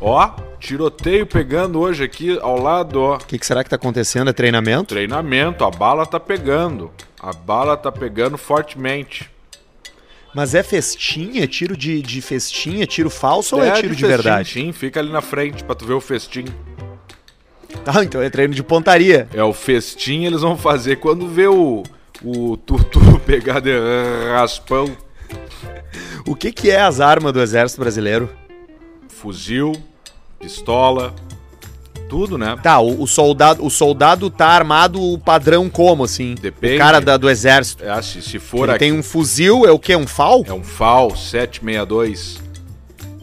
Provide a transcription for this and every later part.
Ó, tiroteio pegando hoje aqui ao lado, ó. O que, que será que tá acontecendo? É treinamento? Treinamento, a bala tá pegando. A bala tá pegando fortemente. Mas é festinha? Tiro de, de festinha? Tiro falso ou é tiro de, verdade? Sim, fica ali na frente pra tu ver o festim. Ah, então é treino de pontaria. É o festim eles vão fazer quando vê o, o tutu pegar de raspão. O que, que é as armas do exército brasileiro? Fuzil, pistola, tudo, né? Tá, o, o soldado, o soldado tá armado o padrão como, assim? Depende. O cara da- do exército. É, se, se for Ele aqui, tem um fuzil, é o quê? Um FAL? é um FAL 762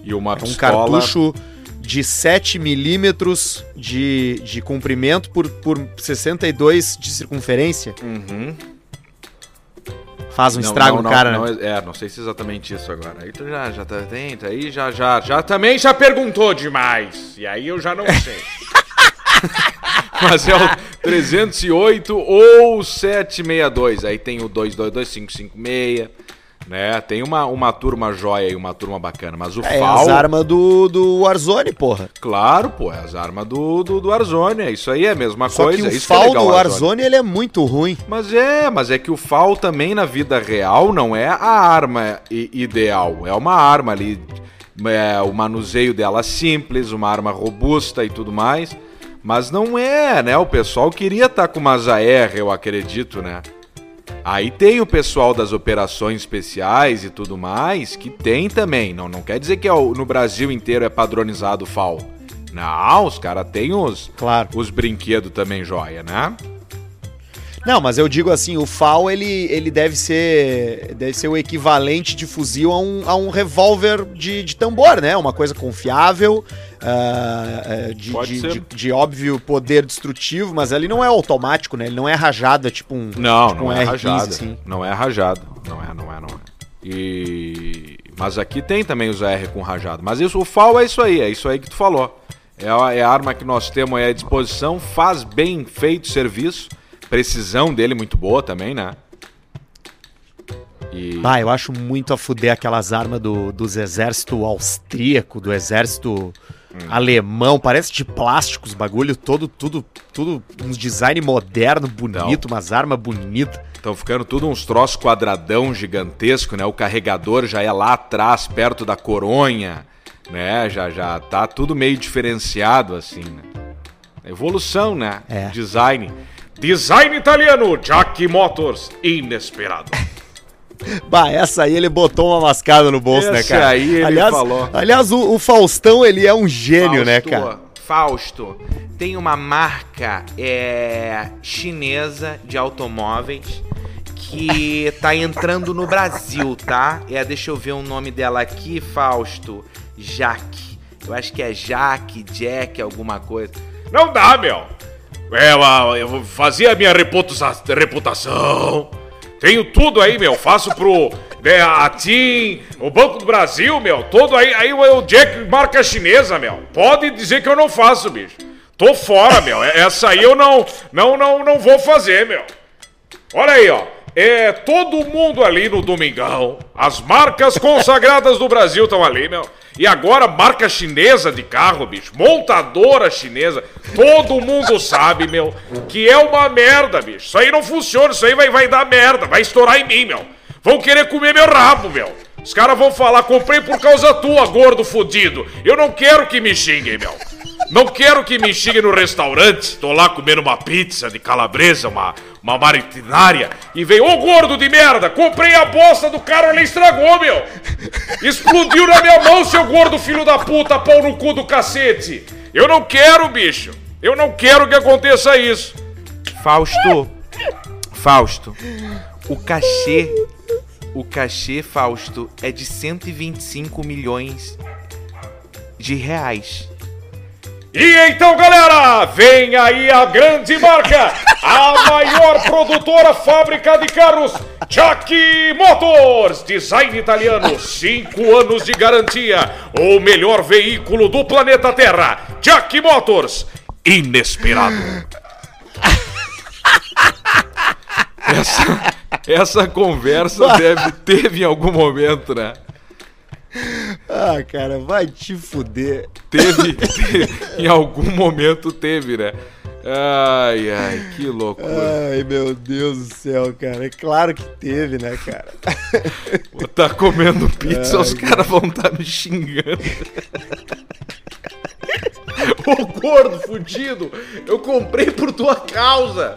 e uma É um pistola. cartucho de 7 milímetros de, de comprimento por, por 62 de circunferência. Uhum. Faz um Não, estrago não, no cara, não, né? é, não sei se é exatamente isso agora. Aí tu já, já tá dentro, aí já, já, já também já perguntou demais. E aí eu já não sei. Mas é o 308 ou 762. Aí tem o 222556, né? Tem uma, uma turma joia e uma turma bacana. Mas o É FAL, as armas do, do Warzone, porra. claro, pô, é as armas do, do, do Warzone. É isso aí, é a mesma Só coisa. que o é isso que é FAL legal, do Warzone. Warzone, ele é muito ruim. Mas é, mas é que o FAL também na vida real não é a arma ideal. É uma arma ali, é, o manuseio dela simples, uma arma robusta e tudo mais. Mas não é, né? O pessoal queria estar com umas AR, eu acredito, né? Aí tem o pessoal das operações especiais e tudo mais, que tem também. Não, não quer dizer que é o- no Brasil inteiro é padronizado o FAL. Não, os caras têm os, Claro. os brinquedos também joia, né? Não, mas eu digo assim, o FAL ele, ele deve ser deve ser o equivalente de fuzil a um, a um revólver de, de tambor, né? Uma coisa confiável, ah, de, de, de- de óbvio poder destrutivo, mas ele não é automático, né? Ele não é rajado, é tipo um, Não, tipo não um é R15, rajado. assim. Não é rajado. Não é, não é, não é. E... Mas aqui tem também os AR com rajado. Mas isso, o FAL é isso aí, é isso aí que tu falou. É a, é a arma que nós temos aí à disposição, faz bem feito serviço. Precisão dele muito boa também, né? E... Bah, eu acho muito a fuder aquelas armas do, dos exército austríaco, do exército alemão, parece de plástico os bagulho, todo, tudo, tudo, uns design moderno, bonito, umas armas bonitas. Estão ficando tudo uns troços quadradão gigantesco, né? O carregador já é lá atrás, perto da coronha, né? Já, já tá tudo meio diferenciado, assim, né? Evolução, né? É. Design. Design italiano, Jack Motors, inesperado. Bah, essa aí ele botou uma mascada no bolso, né, cara? aí ele aliás, falou. Aliás, o, o Faustão, ele é um gênio, né, Fausto, cara? Fausto, tem uma marca é, chinesa de automóveis que tá entrando no Brasil, tá? É, deixa eu ver o nome dela aqui, Fausto. Jaque. Eu acho que é Jaque, Jack, alguma coisa. Não dá, meu. É, eu- fazer a minha reputa- reputação. Tenho tudo aí, meu. Faço pro né, a TIM, o Banco do Brasil, meu. Todo aí. Aí o Jack marca chinesa, meu. Pode dizer que eu não faço, bicho. Tô fora, meu. É- Essa aí eu não, não, não, não vou fazer, meu. Olha aí, ó. É todo mundo ali no Domingão. As marcas consagradas do Brasil estão ali, meu. E agora, marca chinesa de carro, bicho. Montadora chinesa. Todo mundo sabe, meu, que é uma merda, bicho. Isso aí não funciona. Isso aí vai, vai dar merda. Vai estourar em mim, meu. Vão querer comer meu rabo, meu. Os caras vão falar, comprei por causa tua, gordo fudido. Eu não quero que me xinguem, meu. Não quero que me xinguem no restaurante. Tô lá comendo uma pizza de calabresa, uma, uma maritinária. E vem, ô gordo de merda, comprei a bosta do cara, ele estragou, meu. Explodiu na minha mão, seu gordo filho da puta, pau no cu do cacete. Eu não quero, bicho. Eu não quero que aconteça isso. Fausto, Fausto, o cachê, o cachê, Fausto, é de 125 milhões de reais. E então, galera, vem aí a grande marca, a maior produtora fábrica de carros, Jack Motors, design italiano, 5 anos de garantia, o melhor veículo do planeta Terra, Jack Motors, inesperado. Essa, essa conversa deve teve em algum momento, né? Ah, cara, vai te fuder. Teve, teve- em algum momento teve, né? Ai, ai, que loucura. Ai, meu Deus do céu, cara. É claro que teve, né, cara? Vou estar comendo pizza, os caras vão estar me xingando. Ô gordo fudido, eu comprei por tua causa.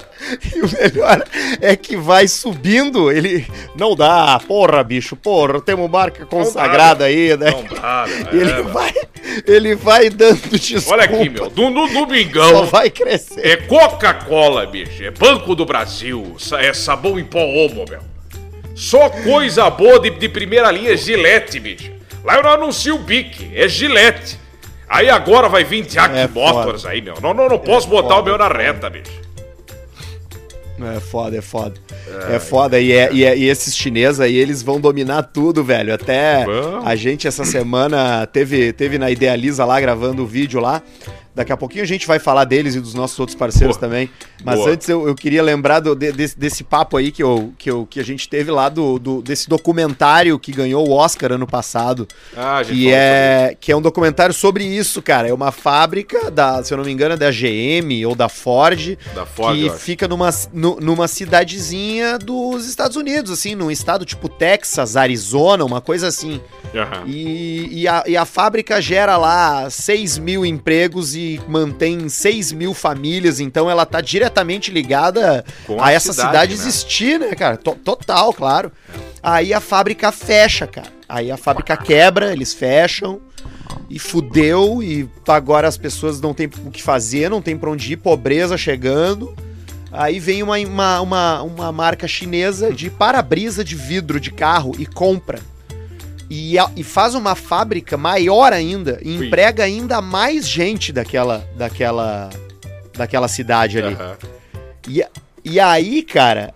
E o melhor é que vai subindo, ele. Não dá, porra, bicho, porra, temos marca consagrada aí, né? Não dá, E ele é, vai. Ele vai dando desculpa. Olha aqui, meu, no Só domingão vai crescer. é Coca-Cola, bicho, é Banco do Brasil, é sabão em pó homo, meu. Só coisa boa de, de primeira linha, Gillette, bicho. Lá eu não anuncio o Bic, é Gillette. Aí agora vai vir Jack É Motors aí, meu. Não, não, não posso botar o meu na reta, bicho. É foda, é foda. É, foda. E, é, e, é- e esses chineses aí, eles vão dominar tudo, velho. Até Vão. a gente essa semana teve, teve na Idealiza lá gravando o vídeo lá. Daqui a pouquinho a gente vai falar deles e dos nossos outros parceiros Boa. também. Mas Boa. antes eu, eu queria lembrar do- de- desse, desse papo aí que, eu, que, eu, que a gente teve lá do, do- desse documentário que ganhou o Oscar ano passado. Ah, a gente Que é, que é um documentário sobre isso, cara. É uma fábrica, da, se eu não me engano, é da GM ou da Ford, Da Ford, que fica numa, nu- numa cidadezinha dos Estados Unidos, assim, num estado tipo Texas, Arizona, uma coisa assim. Aham. E, e, a, e a fábrica gera lá 6 mil empregos e mantém 6 mil famílias, então ela tá diretamente ligada Com a, a essa cidade, cidade, né? existir, né, cara? To- total, claro. Aí a fábrica fecha, cara. Aí a fábrica quebra, eles fecham. E fudeu, e agora as pessoas não têm o que fazer, não tem pra onde ir, pobreza chegando. Aí vem uma, uma, uma, uma marca chinesa de para-brisa de vidro de carro e compra. E, e faz uma fábrica maior ainda e Sim. emprega ainda mais gente daquela, daquela, daquela cidade ali. Aham. E, e aí, cara,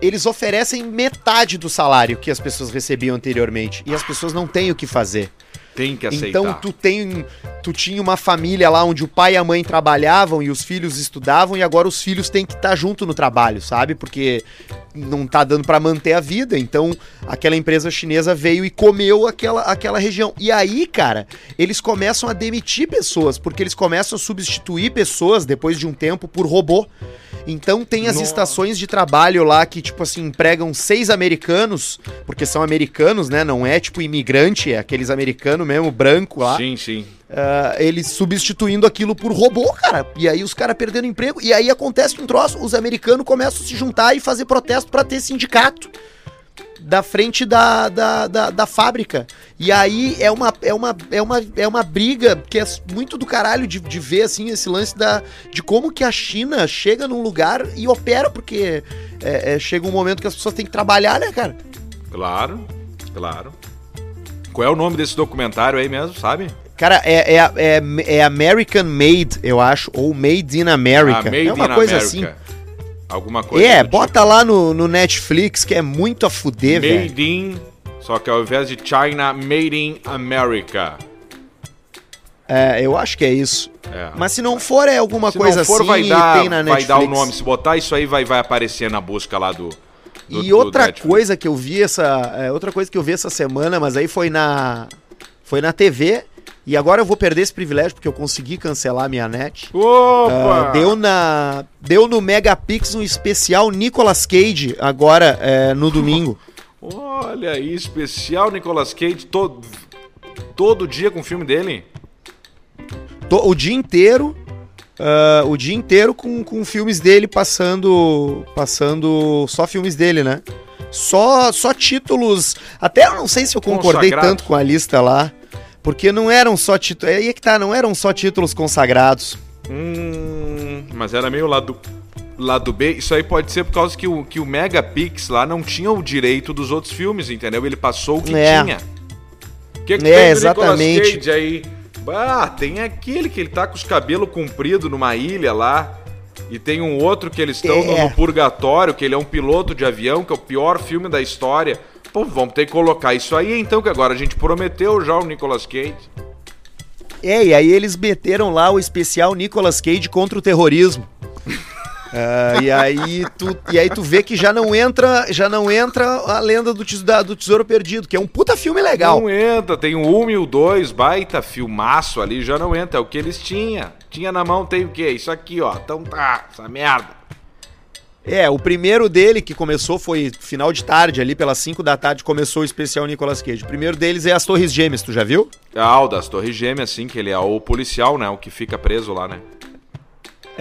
eles oferecem metade do salário que as pessoas recebiam anteriormente. E as pessoas não têm o que fazer. Tem que aceitar. Então tu tem. Tu tinha uma família lá onde o pai e a mãe trabalhavam e os filhos estudavam, e agora os filhos têm que estar junto no trabalho, sabe? Porque não tá dando pra manter a vida. Então, aquela empresa chinesa veio e comeu aquela, aquela região. E aí, cara, eles começam a demitir pessoas, porque eles começam a substituir pessoas depois de um tempo por robô. Então tem as Nossa. estações de trabalho lá que, tipo assim, empregam seis americanos, porque são americanos, né? Não é tipo imigrante, é aqueles americanos mesmo, branco lá. Sim, sim. Ah, eles substituindo aquilo por robô, cara. E aí os caras perdendo emprego. E aí acontece um troço, os americanos começam a se juntar e fazer protesto pra ter sindicato da frente da, da, da, da fábrica. E aí é uma, é uma, é uma, é uma briga que é muito do caralho de, de ver, assim, esse lance da, de como que a China chega num lugar e opera, porque é, é, chega um momento que as pessoas têm que trabalhar, né, cara? Claro, claro. Qual é o nome desse documentário aí mesmo, sabe? Cara, é, é, é, é American Made, eu acho, ou Made in America. Ah, Made é uma coisa America. assim. Alguma coisa. É, do bota lá no, no Netflix, que é muito a fuder, tipo. velho. Made in. Só que ao invés de China, Made in America. É, eu acho que é isso. É. Mas se não for, é alguma Se coisa não for, assim vai dar, vai dar o nome. Se botar isso aí, vai, vai aparecer na busca lá do. Do- E do outra Netflix. coisa que eu vi essa, é, outra coisa que eu vi essa semana, mas aí foi na foi na TV e agora eu vou perder esse privilégio porque eu consegui cancelar a minha net. Opa! Ah, deu na deu no Megapix um especial Nicolas Cage agora é, no domingo. Olha aí, especial Nicolas Cage todo, todo dia com o filme dele. To- o dia inteiro ah, o dia inteiro com, com filmes dele passando passando só filmes dele, né? Só só títulos. Até eu não sei se eu concordei tanto com a lista lá, porque não eram só títulos. Aí é que tá, não eram só títulos consagrados. Hum, mas era meio lado, lado B. Isso aí pode ser por causa que o, que o Megapix lá não tinha o direito dos outros filmes, entendeu? Ele passou o que É. tinha. O que, que É, tem exatamente. Cage aí? Ah, tem aquele que ele tá com os cabelos compridos numa ilha lá. E tem um outro que eles estão no, É. no purgatório, que ele é um piloto de avião, que é o pior filme da história. Pô, vamos ter que colocar isso aí então, que agora a gente prometeu já o Nicolas Cage. É, e aí eles meteram lá o especial Nicolas Cage contra o terrorismo. Uh, e, aí tu, e aí tu vê que já não entra já não entra a lenda do, tesouro, da, do Tesouro Perdido, que é um puta filme legal. Não entra, tem o 1 e o 2, baita filmaço ali, já não entra. É o que eles tinham. Tinha na mão, tem o quê? Isso aqui, ó. Então tá, essa merda. É, o primeiro dele que começou foi final de tarde, ali pelas 5 da tarde, começou o especial Nicolas Cage. O primeiro deles é As Torres Gêmeas, tu já viu? Ah, o das Torres Gêmeas, sim, que ele é o policial, né? O que fica preso lá, né?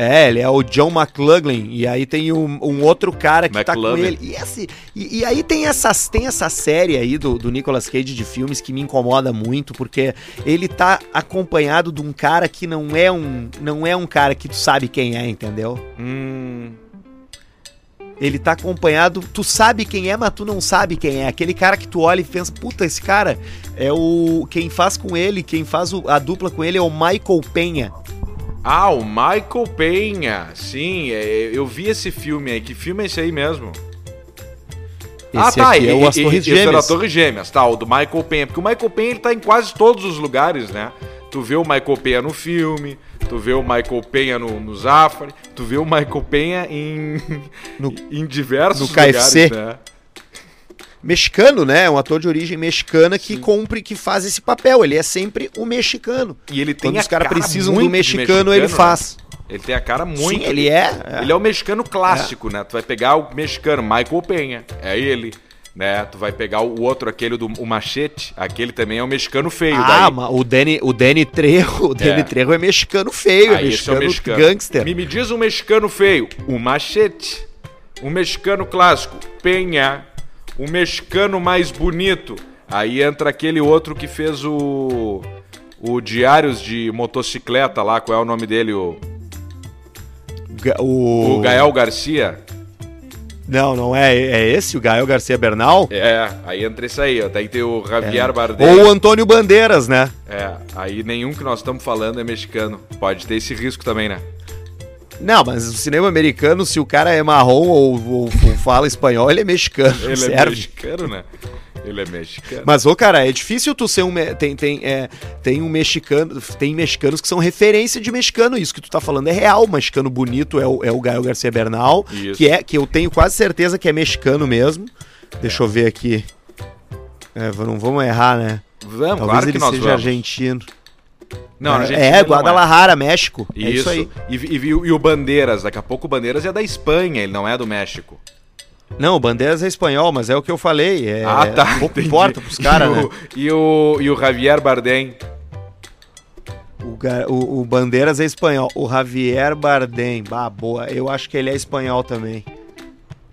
É, ele é o John McLaughlin. E aí tem um, um outro cara que McLovin. tá com ele. E, esse, e, e, aí tem, essas, tem essa série aí do, do Nicolas Cage de filmes que me incomoda muito, porque ele tá acompanhado de um cara que não é um, não é um cara que tu sabe quem é, entendeu? Hum. Ele tá acompanhado, tu sabe quem é, mas tu não sabe quem é. Aquele cara que tu olha e pensa, puta, esse cara é o. Quem faz com ele, quem faz o, a dupla com ele é o Michael Penha. Ah, o Michael Penha. Sim, é, eu vi esse filme aí. Que filme é esse aí mesmo? Esse ah, tá. Ele, é o As Torres Gêmeas. Esse era Torres Gêmeas, tá. O do Michael Penha. Porque o Michael Penha ele tá em quase todos os lugares, né? Tu vê o Michael Penha no filme, tu vê o Michael Penha no, no Zafari, tu vê o Michael Penha em, no, em diversos no KFC. lugares, né? Mexicano, né? Um ator de origem mexicana que Sim. cumpre, que faz esse papel. Ele é sempre o mexicano. E ele tem Quando os caras precisam do mexicano, mexicano, ele faz. Né? Ele tem a cara muito. Sim, ele é. é. Ele é o mexicano clássico, é. né? Tu vai pegar o mexicano, Michael Penha. É ele. Né? Tu vai pegar o outro, aquele do o machete, aquele também é o mexicano feio. Ah, daí... o Danny, o Danny Trejo, o Danny é. Trejo é mexicano feio, é mexicano, é mexicano gangster. Me, me diz um mexicano feio, o machete. Um mexicano clássico, Penha o mexicano mais bonito. Aí entra aquele outro que fez o. O Diários de Motocicleta lá, qual é o nome dele? O. O, o Gael Garcia. Não, não é. É esse, o Gael Garcia Bernal? É, aí entra esse aí, ó. Tem o Javier é. Bardem. Ou o Antônio Bandeiras, né? É, aí nenhum que nós estamos falando é mexicano. Pode ter esse risco também, né? Não, mas o cinema americano, se o cara é marrom ou, ou, ou fala espanhol, ele é mexicano. Ele é serve. é mexicano, né? Ele é mexicano. Mas, ô, cara, é difícil tu ser um. Tem, tem, é, tem um mexicano. Tem mexicanos que são referência de mexicano. Isso que tu tá falando é real. O mexicano bonito é o, é o Gael Garcia Bernal. Isso. Que, é, que eu tenho quase certeza que é mexicano mesmo. Deixa é. eu ver aqui. É, não vamos errar, né? Vamos, Talvez claro ele seja vamos. argentino. Não, é, é Guadalajara, é. México. Isso. É isso aí. E, e, e, o Bandeiras, daqui a pouco o Bandeiras é da Espanha, ele não é do México. Não, o Bandeiras é espanhol, mas é o que eu falei. É, ah, tá. Pouco importa pros caras, né? E o, e o Javier Bardem? O, o, o, Bandeiras é espanhol. O Javier Bardem, bah, boa. Eu acho que ele é espanhol também.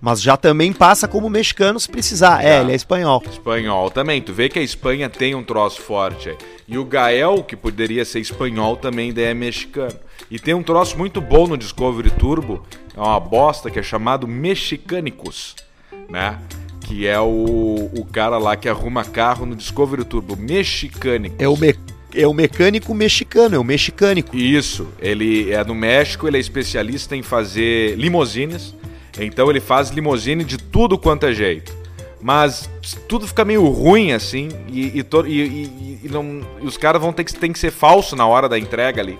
Mas já também passa como mexicano se precisar. É, ele é espanhol. Espanhol também. Tu vê que a Espanha tem um troço forte aí. E o Gael, que poderia ser espanhol, também é mexicano. E tem um troço muito bom no Discovery Turbo, é uma bosta que é chamado Mexicânicos, né? Que é o, o cara lá que arruma carro no Discovery Turbo, Mexicânicos. É o me é o mecânico mexicano, é o mexicânico. Isso, ele é do México, ele é especialista em fazer limousines, então ele faz limousine de tudo quanto é jeito. Mas tudo fica meio ruim assim, e, e, e, e não, os caras vão ter que, tem que ser falso na hora da entrega ali.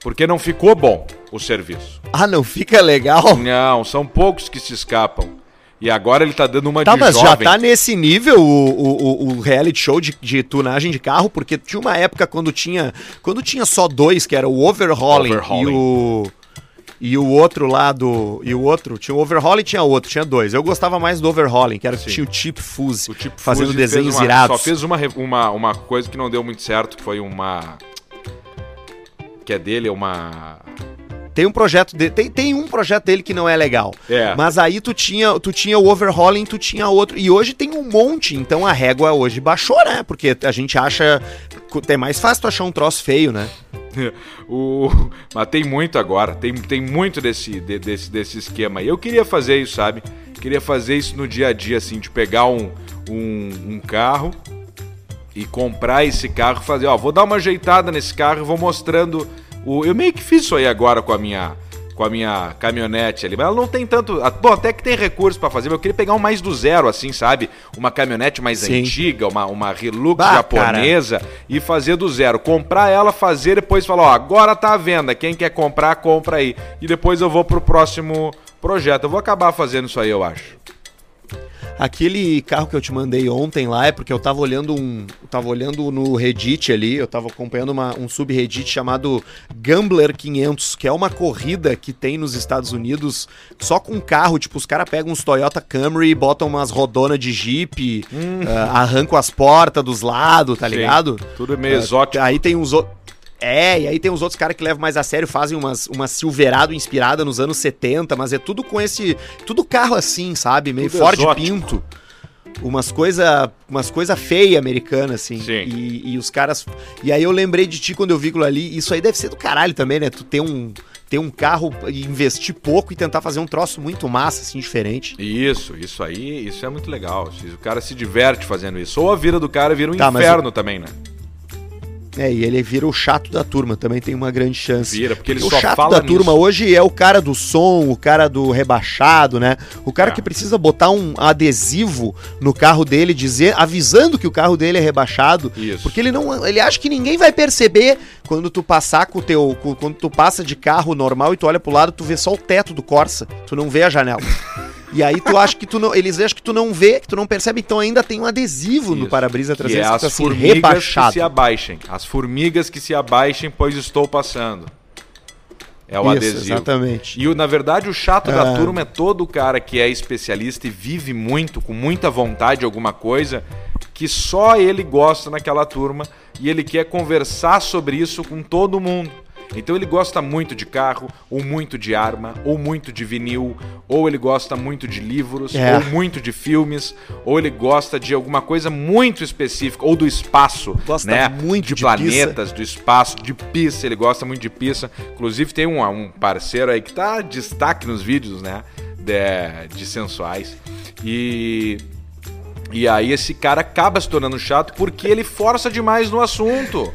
Porque não ficou bom o serviço. Ah, não fica legal? Não, são poucos que se escapam. E agora ele tá dando uma tá, de mas jovem. já tá nesse nível o, o, o reality show de, de, tunagem de carro, porque tinha uma época quando tinha quando tinha só dois, que era o Overhauling, overhauling. e o e o outro lá do. E o outro, tinha o Overhauling e tinha outro, tinha dois. Eu gostava mais do Overhauling, que era que tinha o Chip Fuse, o Chip fazendo Fuse desenhos uma, irados. Só fez uma, uma, uma coisa que não deu muito certo, que foi uma. Que é dele, é uma. Tem um projeto dele, tem, tem um projeto dele que não é legal. É. Mas aí tu tinha, tu tinha o overhauling, tu tinha outro. E hoje tem um monte, então a régua hoje baixou, né? Porque a gente acha. É mais fácil tu achar um troço feio, né? o... Mas tem muito agora, tem, tem muito desse, de, desse, desse esquema. E eu queria fazer isso, sabe? Queria fazer isso no dia a dia, assim, de pegar um, um, um carro e comprar esse carro, fazer, ó, vou dar uma ajeitada nesse carro e vou mostrando o. Eu meio que fiz isso aí agora com a minha com a minha caminhonete ali. Mas ela não tem tanto. Bom, até que tem recurso pra fazer, mas eu queria pegar um mais do zero, assim, sabe? Uma caminhonete mais Sim. antiga, uma, uma Hilux Bah, japonesa e fazer do zero. Comprar ela, fazer, depois falar, ó, agora tá à venda. Quem quer comprar, compra aí. E depois eu vou pro próximo projeto. Eu vou acabar fazendo isso aí, eu acho. Aquele carro que eu te mandei ontem lá é porque eu tava olhando um. Tava olhando no Reddit ali, eu tava acompanhando uma- um subreddit chamado Gambler 500, que é uma corrida que tem nos Estados Unidos só com carro. Tipo, os caras pegam uns Toyota Camry, botam umas rodonas de Jeep, ah, arrancam as portas dos lados, tá Hum. Sim, ligado? Tudo meio Ah, exótico. Aí tem uns outros. É, e aí tem os outros caras que levam mais a sério, fazem umas, uma Silverado inspirada nos anos 70, mas é tudo com esse. Tudo carro assim, sabe? Meio Tudo Ford exótico. Pinto. Umas coisa, umas coisa feia americana, assim. Sim. E, e os caras. E aí eu lembrei de ti quando eu vi aquilo ali. Isso aí deve ser do caralho também, né? Tu ter um, ter um carro e investir pouco e tentar fazer um troço muito massa, assim, diferente. Isso, isso aí, isso é muito legal. O cara se diverte fazendo isso. Ou a vida do cara vira um Tá, inferno também, né? É, e ele vira o chato da turma, também tem uma grande chance. Vira, porque ele o só chato fala da turma nisso. hoje é o cara do som, o cara do rebaixado, né? O cara É. que precisa botar um adesivo no carro dele, dizer, avisando que o carro dele é rebaixado, Isso. porque ele não, ele acha que ninguém vai perceber quando tu passar com o teu, com- quando tu passa de carro normal e tu olha pro lado, tu vê só o teto do Corsa, tu não vê a janela. E aí tu acha que tu não, eles acham que tu não vê, que tu não percebe, então ainda tem um adesivo no Isso. para-brisa Que é traseiro as assim, formigas que rebaixado. se abaixem. As formigas que se abaixem, pois estou passando. É o Isso, adesivo. exatamente. E na verdade o chato É. da turma é todo o cara que é especialista e vive muito, com muita vontade de alguma coisa, que só ele gosta naquela turma e ele quer conversar sobre isso com todo mundo. Então ele gosta muito de carro, ou muito de arma, ou muito de vinil, ou ele gosta muito de livros, É. ou muito de filmes, ou ele gosta de alguma coisa muito específica, ou do espaço, Gosta né? muito de, de planetas, do espaço, de pizza, ele gosta muito de pizza. Inclusive tem um, um parceiro aí que tá destaque nos vídeos, né? De, de sensuais. E. E aí esse cara acaba se tornando chato porque ele força demais no assunto.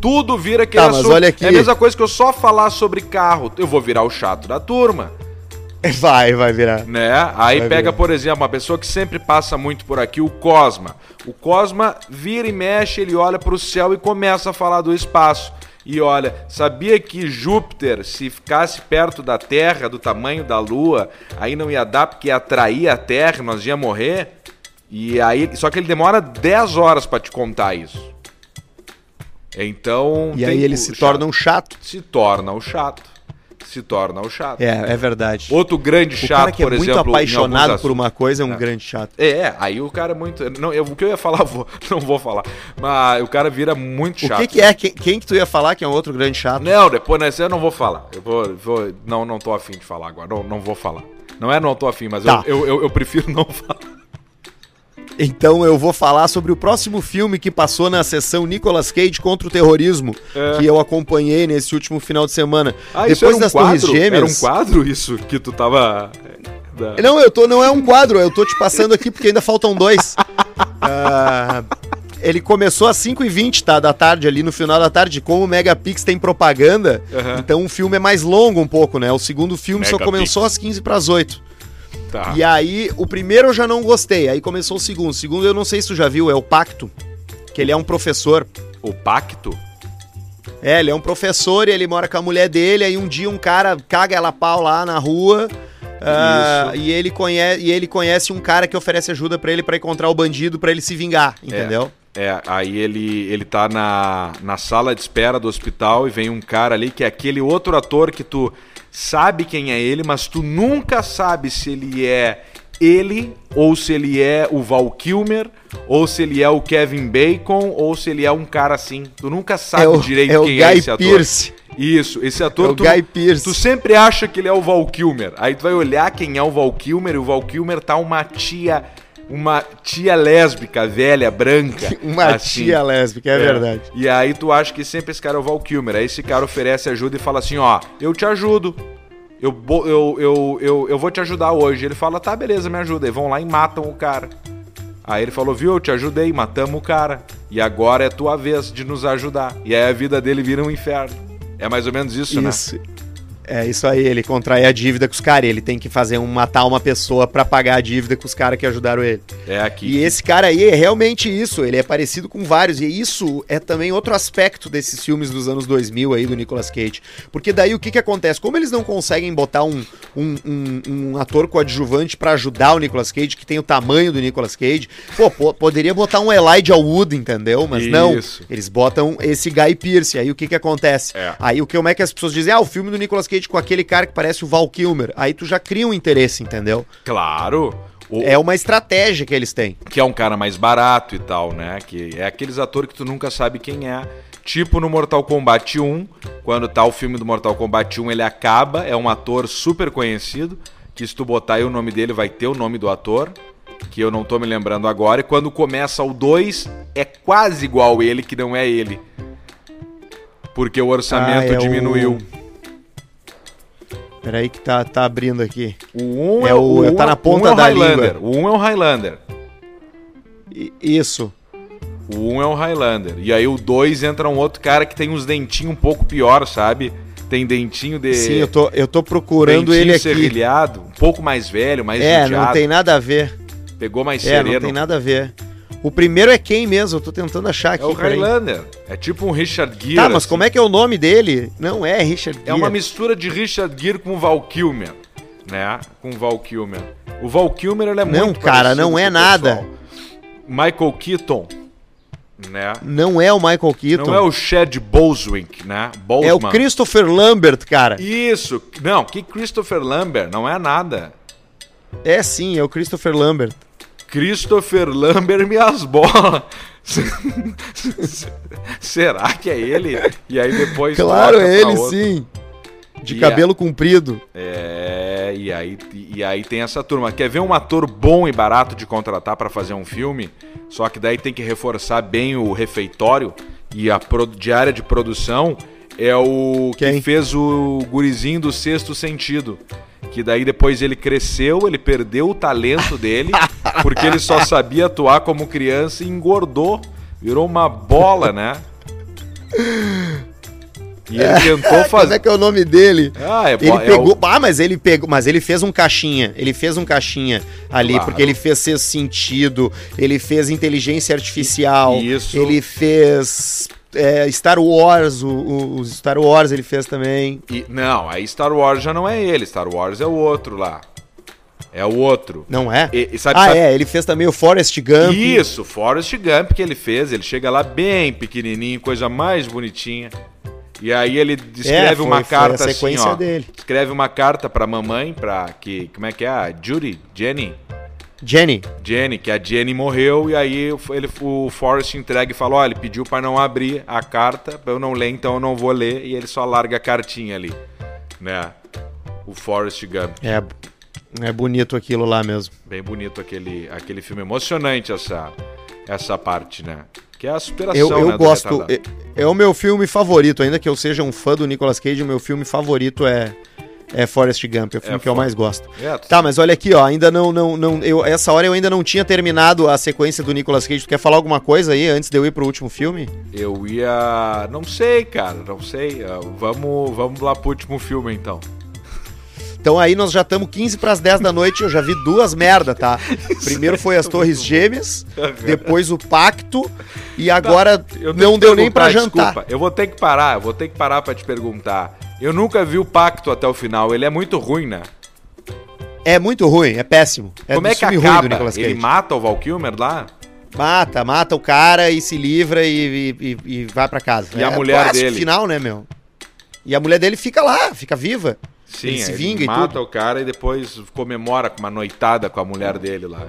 Tudo vira aquele Tá, mas assunto. olha aqui. É a mesma coisa que eu só falar sobre carro. Eu vou virar o chato da turma Vai, vai virar. né? Aí Vai pega, ver. por exemplo, uma pessoa que sempre passa muito por aqui, o Cosma. O Cosma vira e mexe, ele olha para o céu e começa a falar do espaço. E olha, sabia que Júpiter, se ficasse perto da Terra, do tamanho da Lua, aí não ia dar porque ia atrair a Terra, nós ia morrer? E aí, só que ele demora 10 horas para te contar isso. Então, E aí ele o se chato. torna um chato. se torna o chato. Se torna o chato. É, é verdade. Outro grande o chato, cara que é por muito exemplo, apaixonado por uma coisa é um É. grande chato. É, aí o cara é muito. Não, eu, o que eu ia falar, vou, não vou falar. Mas o cara vira muito O chato. que, que é? Quem, quem que tu ia falar que é um outro grande chato? Não, depois nessa eu não vou falar. Eu vou. vou- não, não tô afim de falar agora. Não, não vou falar. Não é não tô afim, mas Tá. eu, eu, eu, eu prefiro não falar. Então eu vou falar sobre o próximo filme que passou na sessão Nicolas Cage contra o terrorismo, É. que eu acompanhei nesse último final de semana. Ah, isso Depois era um das quadro? Torres Gêmeas. Era um quadro isso que tu tava. é, da- Não, eu tô, não é um quadro, eu tô te passando aqui porque ainda faltam dois. Ah, ele começou às 5h20 tá, da tarde, ali no final da tarde. Como o Megapix tem propaganda, Aham. então o filme é mais longo um pouco, né? O segundo filme só Megapix. começou às 15 para as 8. Tá. E aí, o primeiro eu já não gostei, aí começou o segundo. O segundo eu não sei se tu já viu, é o Pacto, que ele é um professor. O pacto? É, ele é um professor e ele mora com a mulher dele, aí um dia um cara caga ela pau lá na rua. Isso. e, ele conhece, e ele conhece um cara que oferece ajuda pra ele pra encontrar o bandido pra ele se vingar, entendeu? É, aí ele, ele tá na, na sala de espera do hospital e vem um cara ali que é aquele outro ator que tu sabe quem é ele, mas tu nunca sabe se ele é ele, ou se ele é o Val Kilmer, ou se ele é o Kevin Bacon, ou se ele é um cara assim. Tu nunca sabe É o, direito é quem Guy é esse ator. Pearce. Isso, esse É ator o tu, Guy Pearce. tu sempre acha que ele é o Val Kilmer. Aí tu vai olhar quem é o Val Kilmer e o Val Kilmer tá uma tia, uma tia lésbica, velha, branca. Uma assim. tia lésbica, é, verdade. E aí tu acha que sempre esse cara é o Val Kilmer. Aí esse cara oferece ajuda e fala assim, ó, eu te ajudo. Eu, eu, eu, eu, eu vou te ajudar hoje. Ele fala, tá, beleza, me ajuda. E vão lá e matam o cara. Aí ele falou, viu, eu te ajudei, matamos o cara. E agora é tua vez de nos ajudar. E aí a vida dele vira um inferno. É mais ou menos isso, né? É isso aí, ele contrai a dívida com os caras. Ele tem que fazer um, matar uma pessoa pra pagar a dívida com os caras que ajudaram ele. É aqui. E esse cara aí é realmente isso, ele é parecido com vários. E isso é também outro aspecto desses filmes dos anos 2000 aí do Nicolas Cage. Porque daí o que que acontece? Como eles não conseguem botar um, um, um, um ator coadjuvante pra ajudar o Nicolas Cage, que tem o tamanho do Nicolas Cage, pô, pô, poderia botar um Elijah Wood, entendeu? Mas não, Isso. eles botam esse Guy Pearce. Aí o que que acontece? É. Aí o que como é que as pessoas dizem? Ah, o filme do Nicolas Cage com aquele cara que parece o Val Kilmer. Aí tu já cria um interesse, entendeu? Claro. O, É uma estratégia que eles têm. que é um cara mais barato e tal, né? Que é aqueles atores que tu nunca sabe quem é. Tipo no Mortal Kombat 1, quando tá o filme do Mortal Kombat 1, ele acaba, é um ator super conhecido, que se tu botar aí o nome dele vai ter o nome do ator, que eu não tô me lembrando agora, e quando começa o 2, é quase igual ele, que não é ele. Porque o orçamento Ah, é o- diminuiu. Peraí que tá, tá abrindo aqui. O 1 É é, o- o, tá na um ponta é o da Highlander. língua. O 1 é o Highlander. Isso. O 1 é o Highlander. E aí o 2 entra um outro cara que tem uns dentinhos um pouco pior, sabe? Tem dentinho de. Sim, eu tô, eu tô procurando dentinho ele aqui. serrilhado, um pouco mais velho, mais É, judiado. não tem nada a ver. Pegou mais É, sereno. não tem nada a ver. O primeiro é quem mesmo? Eu tô tentando achar aqui. É o. Highlander. É tipo um Richard Gere. Tá, mas como é que é o nome dele? Não é Richard É uma Gere. mistura de Richard Gere com Val Kilmer, né? Com Val Kilmer. O Val Kilmer ele é Não, muito cara, parecido não é nada. pessoal. Michael Keaton, né? Não é o Michael Keaton. Não é o Chad Boswick, né? Boseman. É o Christopher Lambert, cara. Isso. Não, que Christopher Lambert não é nada. É sim, é o Christopher Lambert. Christopher Lambert minhas bolas. Será que é ele? E aí depois Claro, é ele outro. sim. De E cabelo comprido. É, e aí, e aí tem essa turma. Quer ver um ator bom e barato de contratar pra fazer um filme? Só que daí tem que reforçar bem o refeitório e a pro- diária de produção é o Quem? que fez o gurizinho do sexto sentido. Que daí depois ele cresceu, ele perdeu o talento dele, porque ele só sabia atuar como criança e engordou. Virou uma bola, né? E ele tentou Como é fazer. que é o nome dele? Ah, é, Ele é pegou. o- Ah, mas ele pegou. Mas ele fez um caixinha. Ele fez um caixinha ali, Claro. porque ele fez sexto sentido, ele fez inteligência artificial, Isso. ele fez. é, Star Wars, o, o- o Star Wars ele fez também. E- não, aí Star Wars já não é ele, Star Wars é o outro lá. É o outro. Não é? E sabe- ah, sabe- é, ele fez também o Forrest Gump. Isso, Forrest Gump que ele fez, ele chega lá bem pequenininho, coisa mais bonitinha. E aí ele escreve É, foi- uma carta assim, ó. dele. Escreve uma carta pra mamãe, pra que, como é que é? A Judy, Jenny, Jenny. Jenny, que a Jenny morreu e aí o- ele, o Forrest entrega e fala, olha, ele pediu pra não abrir a carta, pra eu não ler, então eu não vou ler, e ele só larga a cartinha ali, né? O Forrest Gump. É, é bonito aquilo lá mesmo. Bem bonito aquele, aquele filme, emocionante essa, essa parte, né? Que é a superação, Eu, eu né, gosto. É, é o meu filme favorito, ainda que eu seja um fã do Nicolas Cage, o meu filme favorito é, é Forrest Gump, é o filme É, que eu mais gosto. É, tu- Tá, mas olha aqui, ó, ainda não, não, não, eu, essa hora eu ainda não tinha terminado a sequência do Nicolas Cage. Tu quer falar alguma coisa aí antes de eu ir pro último filme? Eu ia. Não sei, cara, não sei. Ah, Vamos, vamos lá pro último filme então. Então aí nós já estamos 15 pras 10 da noite, eu já vi duas merda, tá? Primeiro foi as Torres Gêmeas, depois o Pacto e agora Tá, Eu tenho não deu nem pra perguntar, jantar. Desculpa, eu vou ter que parar, eu vou ter que parar pra te perguntar. Eu nunca vi o Pacto até o final, ele é muito ruim, né? É muito ruim, é péssimo. É Como é que filme ruim do acaba? Ele mata o Val Kilmer lá? Mata, mata o cara e se livra e, e- e- vai pra casa. E a mulher clássico dele? final, né, meu? E a mulher dele fica lá, fica viva. Sim, Ele se vinga e mata tudo. o cara e depois comemora com uma noitada com a mulher dele lá.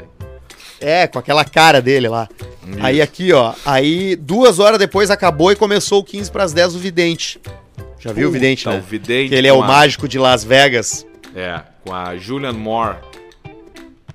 É, com aquela cara dele lá. Isso. Aí aqui, ó. Aí duas horas depois acabou e começou o 15 pras 10 o Vidente. Já viu o Vidente, Puta, né? o Vidente Que ele é o a- mágico de Las Vegas. É, com a Julianne Moore.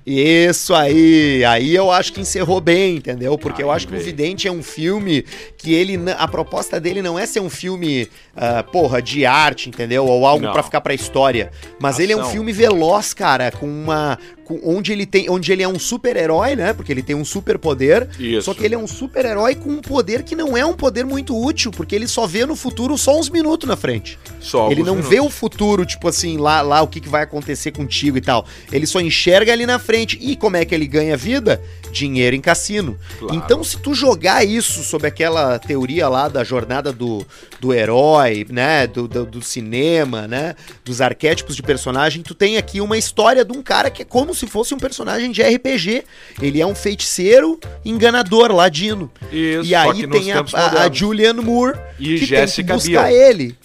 Isso aí, aí eu acho que encerrou bem, entendeu? Porque eu Aí acho que o. Vidente é um filme que ele a proposta dele não é ser um filme, ah, porra, de arte, entendeu? Ou algo pra ficar pra história, mas ele é um Ação. filme veloz, cara, com uma com- onde ele tem, onde ele é um super-herói, né? Porque ele tem um superpoder. Só que ele é um super-herói com um poder que não é um poder muito útil, porque ele só vê no futuro só uns minutos na frente. Só ele não minutos. vê o futuro, tipo assim, lá, lá o que, que vai acontecer contigo e tal. Ele só enxerga ali na frente. E como é que ele ganha vida? Dinheiro em cassino. Claro. Então, se tu jogar isso sobre aquela teoria lá da jornada do, do herói, né? Do, do, do cinema, né? Dos arquétipos de personagem, tu tem aqui uma história de um cara que é como se fosse um personagem de RPG. Ele é um feiticeiro enganador, ladino. Isso, e aí tem a, a, a. Julianne Moore E que Jessica tem que buscar Biel. ele.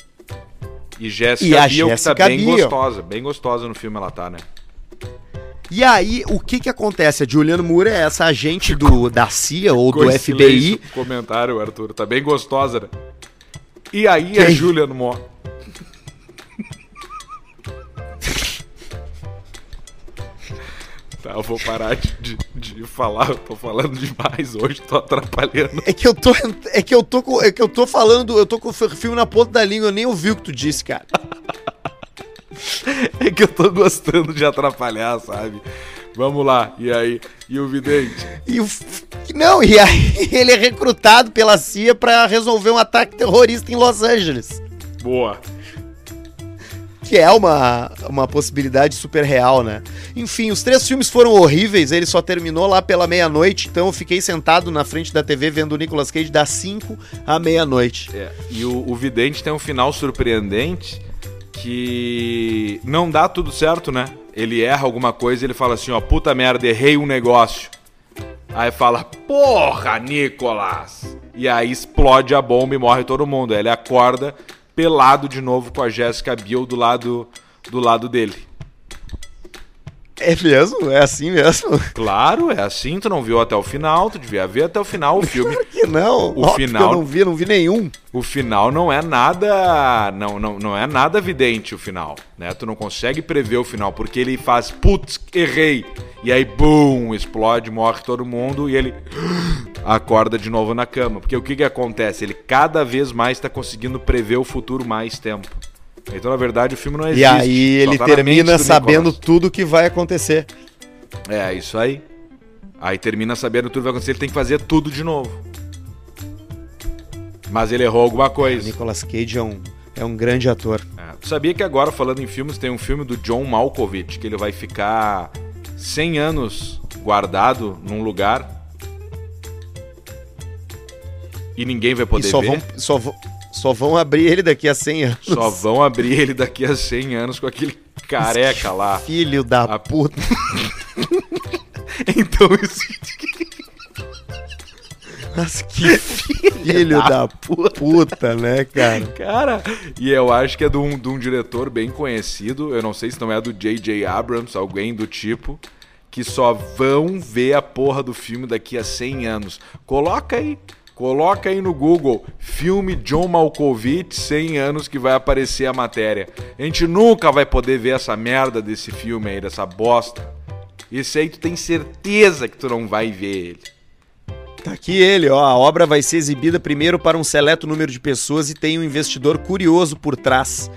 E Jéssica a Biel, que tá bem Biel. gostosa. Bem gostosa no filme ela tá, né? E aí, o que que acontece? A Julianne Moore é essa agente do, da CIA ou do Ficou FBI. Comentário, Arthur. Tá bem gostosa, né? E aí Quem? Julian Moore. Tá, eu vou parar de, de, de falar. Eu tô falando demais hoje, tô atrapalhando. É que eu tô, é que eu tô, é que eu tô falando, eu tô com o filme na ponta da língua, eu nem ouvi o que tu disse, cara. É que eu tô gostando de atrapalhar, sabe? Vamos lá, e aí? E o vidente? E o, não, e aí ele é recrutado pela CIA pra resolver um ataque terrorista em Los Angeles. Boa. Que é uma, uma possibilidade super real, né? Enfim, os três filmes foram horríveis, ele só terminou lá pela meia-noite, então eu fiquei sentado na frente da TV vendo o Nicolas Cage das 5 à meia-noite. É, e o, o Vidente tem um final surpreendente que não dá tudo certo, né? Ele erra alguma coisa ele fala assim, ó, puta merda, errei um negócio. Aí fala, porra, Nicolas! E aí explode a bomba e morre todo mundo. Aí ele acorda pelado de novo com a Jessica Biel do lado, do lado dele. É mesmo? É assim mesmo? Claro, é assim, tu não viu até o final, tu devia ver até o final o filme. Claro que não. O Óbvio final- Eu não vi, não vi nenhum. O final não é nada, não, não, não é nada evidente o final, né? Tu não consegue prever o final porque ele faz putz, errei. E aí bum, explode, morre todo mundo e ele acorda de novo na cama. Porque o que que acontece? Ele cada vez mais tá conseguindo prever o futuro mais tempo. Então, na verdade, o filme não existe. E aí ele tá termina do sabendo Nicolas. tudo que vai acontecer. É, isso aí. Aí termina sabendo tudo que vai acontecer, ele tem que fazer tudo de novo. Mas ele errou alguma O coisa. Nicolas Cage é um, é um grande ator. É, tu sabia que agora, falando em filmes, tem um filme do John Malkovich, que ele vai ficar 100 anos guardado num lugar e ninguém vai E poder só ver. vão, só, vão, só vão abrir ele daqui a 100 anos. Só vão abrir ele daqui a 100 anos com aquele careca lá. Filho da A- puta. Então isso... Mas que filho da puta, né, cara? Cara, e eu acho que é de um, de um diretor bem conhecido, eu não sei se não é do J.J. Abrams, alguém do tipo, que só vão ver a porra do filme daqui a 100 anos. Coloca aí, coloca aí no Google, filme John Malkovich, 100 anos que vai aparecer a matéria. A gente nunca vai poder ver essa merda desse filme aí, dessa bosta. Esse aí tu tem certeza que tu não vai ver ele. Tá aqui ele, ó. A obra vai ser exibida primeiro para um seleto número de pessoas e tem um investidor curioso por trás.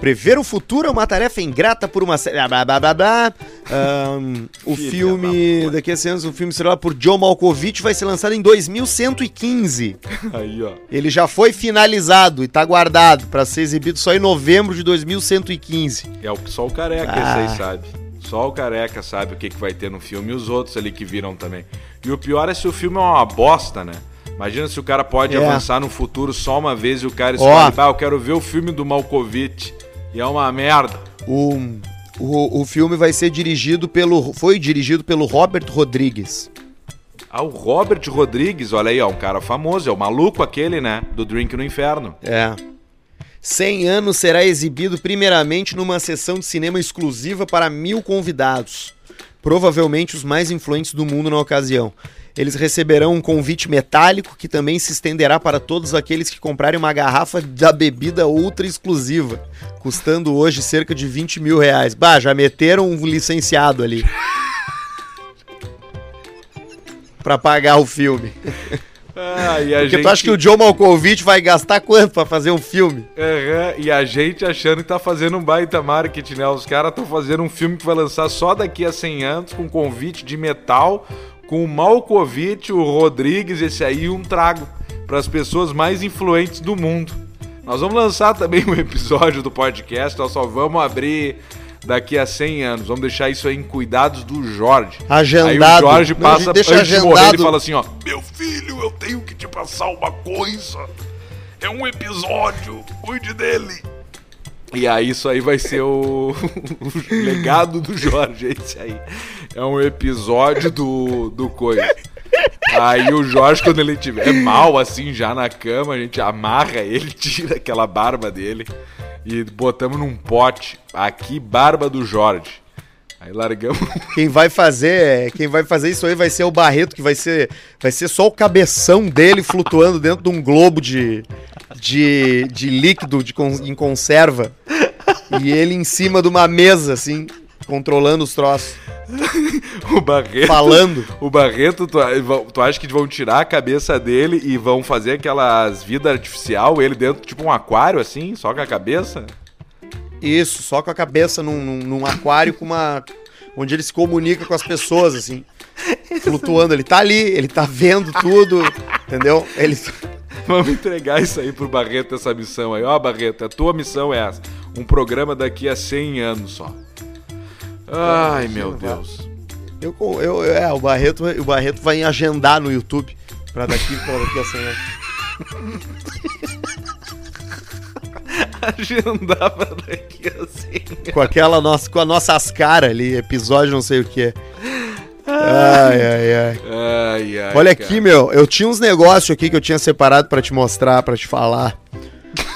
Prever o futuro é uma tarefa ingrata por uma série. Blá, blá, blá, blá. Ahn, o filme. Daqui a 100 anos, o filme será por John Malkovich vai ser lançado em 2115. Aí, ó. Ele já foi finalizado e tá guardado para ser exibido só em novembro de 2115. É o que só o careca Ah. esse aí sabe. Só o careca sabe o que, que vai ter no filme e os outros ali que viram também. E o pior é se o filme é uma bosta, né? Imagina se o cara pode É. avançar no futuro só uma vez e o cara escolhe, ah, eu quero ver o filme do Malkovich. E é uma merda. O, o, o filme vai ser dirigido pelo. Foi dirigido pelo Robert Rodrigues. Ah, o Robert Rodrigues, olha aí, ó, um cara famoso, é o maluco aquele, né? Do Drink no Inferno. É. 100 anos será exibido primeiramente numa sessão de cinema exclusiva para mil convidados, provavelmente os mais influentes do mundo na ocasião. Eles receberão um convite metálico que também se estenderá para todos aqueles que comprarem uma garrafa da bebida ultra exclusiva, custando hoje cerca de 20 mil reais. Bah, já meteram um licenciado ali. para pagar o filme. Ah, e a Porque gente... tu acha que o John Malkovich vai gastar quanto pra fazer um filme? Aham, e a gente achando que tá fazendo um baita marketing, né? Os caras estão fazendo um filme que vai lançar só daqui a 100 anos, com convite de metal, com o Malkovich, o Rodrigues, esse aí, e um trago para as pessoas mais influentes do mundo. Nós vamos lançar também um episódio do podcast, nós só vamos abrir daqui a 100 anos. Vamos deixar isso aí em cuidados do Jorge. Agendado. Aí o Jorge Não, passa deixa antes de morrer, ele agendado. fala assim, ó: "Meu filho, eu tenho que te passar uma coisa. É um episódio, cuide dele." E aí isso aí vai ser o, o legado do Jorge, esse aí. É um episódio do, do coisa. Aí o Jorge, quando ele tiver mal, assim, já na cama, a gente amarra ele, tira aquela barba dele e botamos num pote. Aqui, barba do Jorge. Aí largamos. Quem vai fazer, quem vai fazer isso aí vai ser o Barreto, que vai ser, vai ser só o cabeção dele flutuando dentro de um globo de, de, de líquido de em conserva. E ele em cima de uma mesa, assim, controlando os troços, O Barreto. falando. O Barreto, tu, tu acha que vão tirar a cabeça dele e vão fazer aquelas vidas artificial, ele dentro, tipo um aquário, assim, só com a cabeça? Isso, só com a cabeça num, num, num aquário com uma. onde ele se comunica com as pessoas, assim. Flutuando. Ele tá ali, ele tá vendo tudo, entendeu? Ele. Vamos entregar isso aí pro Barreto, essa missão aí. Ó, Barreto, a tua missão é essa. Um programa daqui a 100 anos só. Ai, meu Deus. Eu, eu, eu- é, o Barreto, o Barreto vai agendar no YouTube pra daqui, pra daqui a 100 anos. Agendar pra daqui a 100 anos. Com aquela nossa, com as nossas caras ali, episódio não sei o que. Ai, ai, ai. Ai, ai. Olha cara. aqui, meu, eu tinha uns negócios aqui que eu tinha separado pra te mostrar, pra te falar.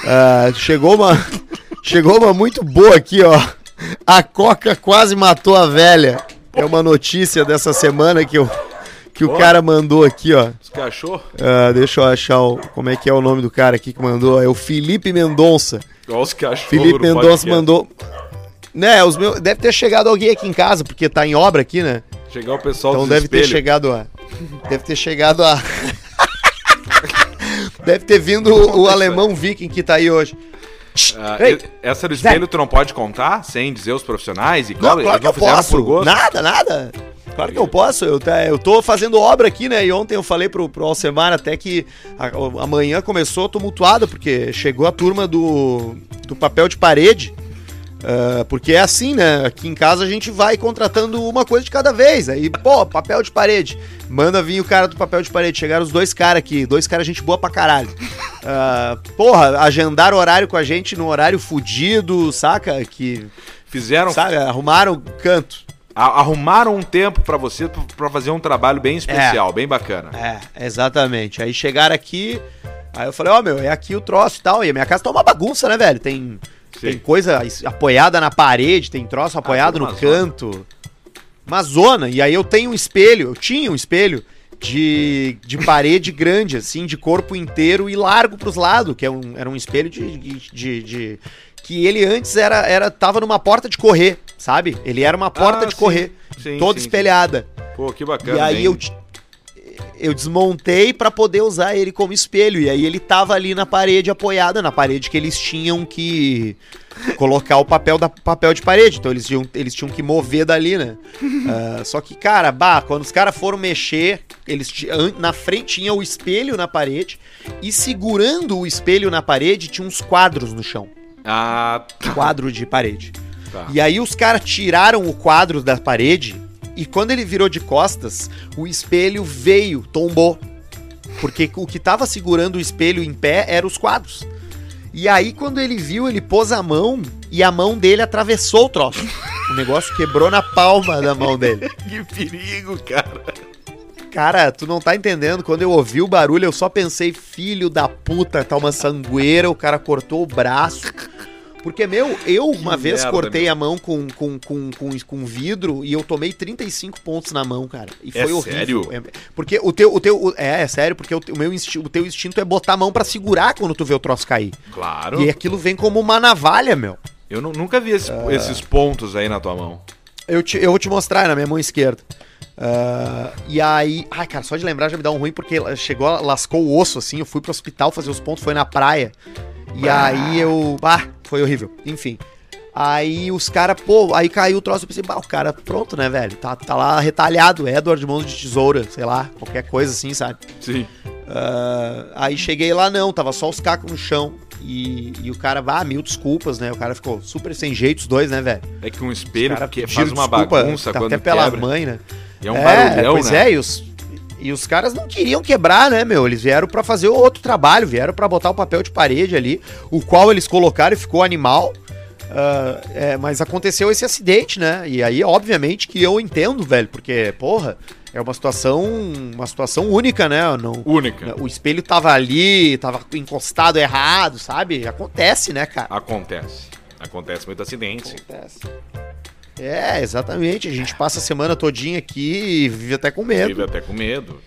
Ah, chegou uma, chegou uma muito boa aqui, ó. A Coca quase matou a velha. É uma notícia dessa semana que, eu, que o cara mandou aqui, ó. Os cachorros? Ah, deixa eu achar o, como é que é o nome do cara aqui que mandou. É o Felipe Mendonça. Olha os cachorros. Felipe Mendonça mandou. Né, os meus. Deve ter chegado alguém aqui em casa, porque tá em obra aqui, né? Chegar o pessoal Então deve ter espelhos. chegado a. Deve ter chegado a. deve ter vindo o, o alemão viking que tá aí hoje. E- essa do espelho tu não pode contar sem dizer os profissionais e Não, claro, claro que eu posso. Nada, nada. Claro que eu posso. Eu, tá, eu tô fazendo obra aqui, né? E ontem eu falei pro, pro Alcemar até que amanhã começou tumultuada, porque chegou a turma do, do papel de parede. Ah, porque é assim, né? Aqui em casa a gente vai contratando uma coisa de cada vez. Aí, pô, papel de parede. Manda vir o cara do papel de parede. Chegaram os dois caras aqui. Dois caras, gente boa pra caralho. Ah, porra, agendaram horário com a gente no horário fudido, saca? Que, Fizeram, sabe, arrumaram canto. arrumaram um tempo pra você pra fazer um trabalho bem especial, bem bacana. É, exatamente. Aí chegaram aqui, aí eu falei, ó, meu, é aqui o troço e tal. E a minha casa tá uma bagunça, né, velho? Tem, tem coisa apoiada na parede, tem troço apoiado tem no canto. Uma zona. E aí eu tenho um espelho, eu tinha um espelho de, de parede grande, assim, de corpo inteiro e largo pros lados, que é um, era um espelho de, de, de- que ele antes era, era tava numa porta de correr, sabe? Ele era uma porta Ah, de sim. correr, Sim, toda sim, espelhada. Pô, que bacana. E aí hein? eu, eu desmontei pra poder usar ele como espelho. E aí ele tava ali na parede, apoiado na parede que eles tinham que colocar o papel da papel de parede. Então eles tinham, eles tinham que mover dali, né? Ah, só que, cara, bah, quando os caras foram mexer, eles na frente tinha o espelho na parede e segurando o espelho na parede tinha uns quadros no chão. Ah, Quadro de parede. tá. E aí os caras tiraram o quadro da parede e quando ele virou de costas, o espelho veio, tombou. Porque o que tava segurando o espelho em pé eram os quadros. E aí quando ele viu, ele pôs a mão e a mão dele atravessou o troço. O negócio quebrou na palma da mão dele. Que perigo, cara. Cara, tu não tá entendendo. Quando eu ouvi o barulho, eu só pensei, filho da puta, tá uma sangueira, o cara cortou o braço. Porque, meu, eu uma vez merda, cortei meu. a mão com, com, com, com, com vidro e eu tomei 35 pontos na mão, cara. E É foi horrível. sério? É, porque o teu. O teu o- é, é sério, porque o, teu- o meu o teu instinto é botar a mão pra segurar quando tu vê o troço cair. Claro. E aquilo vem como uma navalha, meu. Eu nu- nunca vi esse- Ah. esses pontos aí na tua mão. Eu, te- eu vou te mostrar na minha mão esquerda. Ah, e aí, ai, cara, só de lembrar já me dá um ruim, porque chegou, lascou o osso, assim, eu fui pro hospital fazer os pontos, foi na praia. E aí eu. Ah, foi horrível. Enfim. Aí os caras, pô, aí caiu o troço, eu pensei, bah, o cara, pronto, né, velho? Tá, tá lá retalhado, Edward Mãos de Tesoura, sei lá, qualquer coisa assim, sabe? Sim. Ah, aí cheguei lá, não, tava só os cacos no chão. E, e o cara, ah, mil desculpas, né? O cara ficou super sem jeito, os dois, né, velho? É que um espelho cara que faz uma desculpa, bagunça tá quando Até pela quebra. mãe, né? E é um barulhão, pois né? é, e os, e os caras não queriam quebrar, né, meu? Eles vieram pra fazer outro trabalho, vieram pra botar o papel de parede ali, o qual eles colocaram e ficou animal. Ah, é, mas aconteceu esse acidente, né? E aí, obviamente, que eu entendo, velho, porque, porra, é uma situação, uma situação única, né? Não, Única. o espelho tava ali, tava encostado errado, sabe? Acontece, né, cara? Acontece. Acontece muito acidente. Acontece. É, exatamente. A gente passa a semana todinha aqui e vive até com medo. Vive até com medo.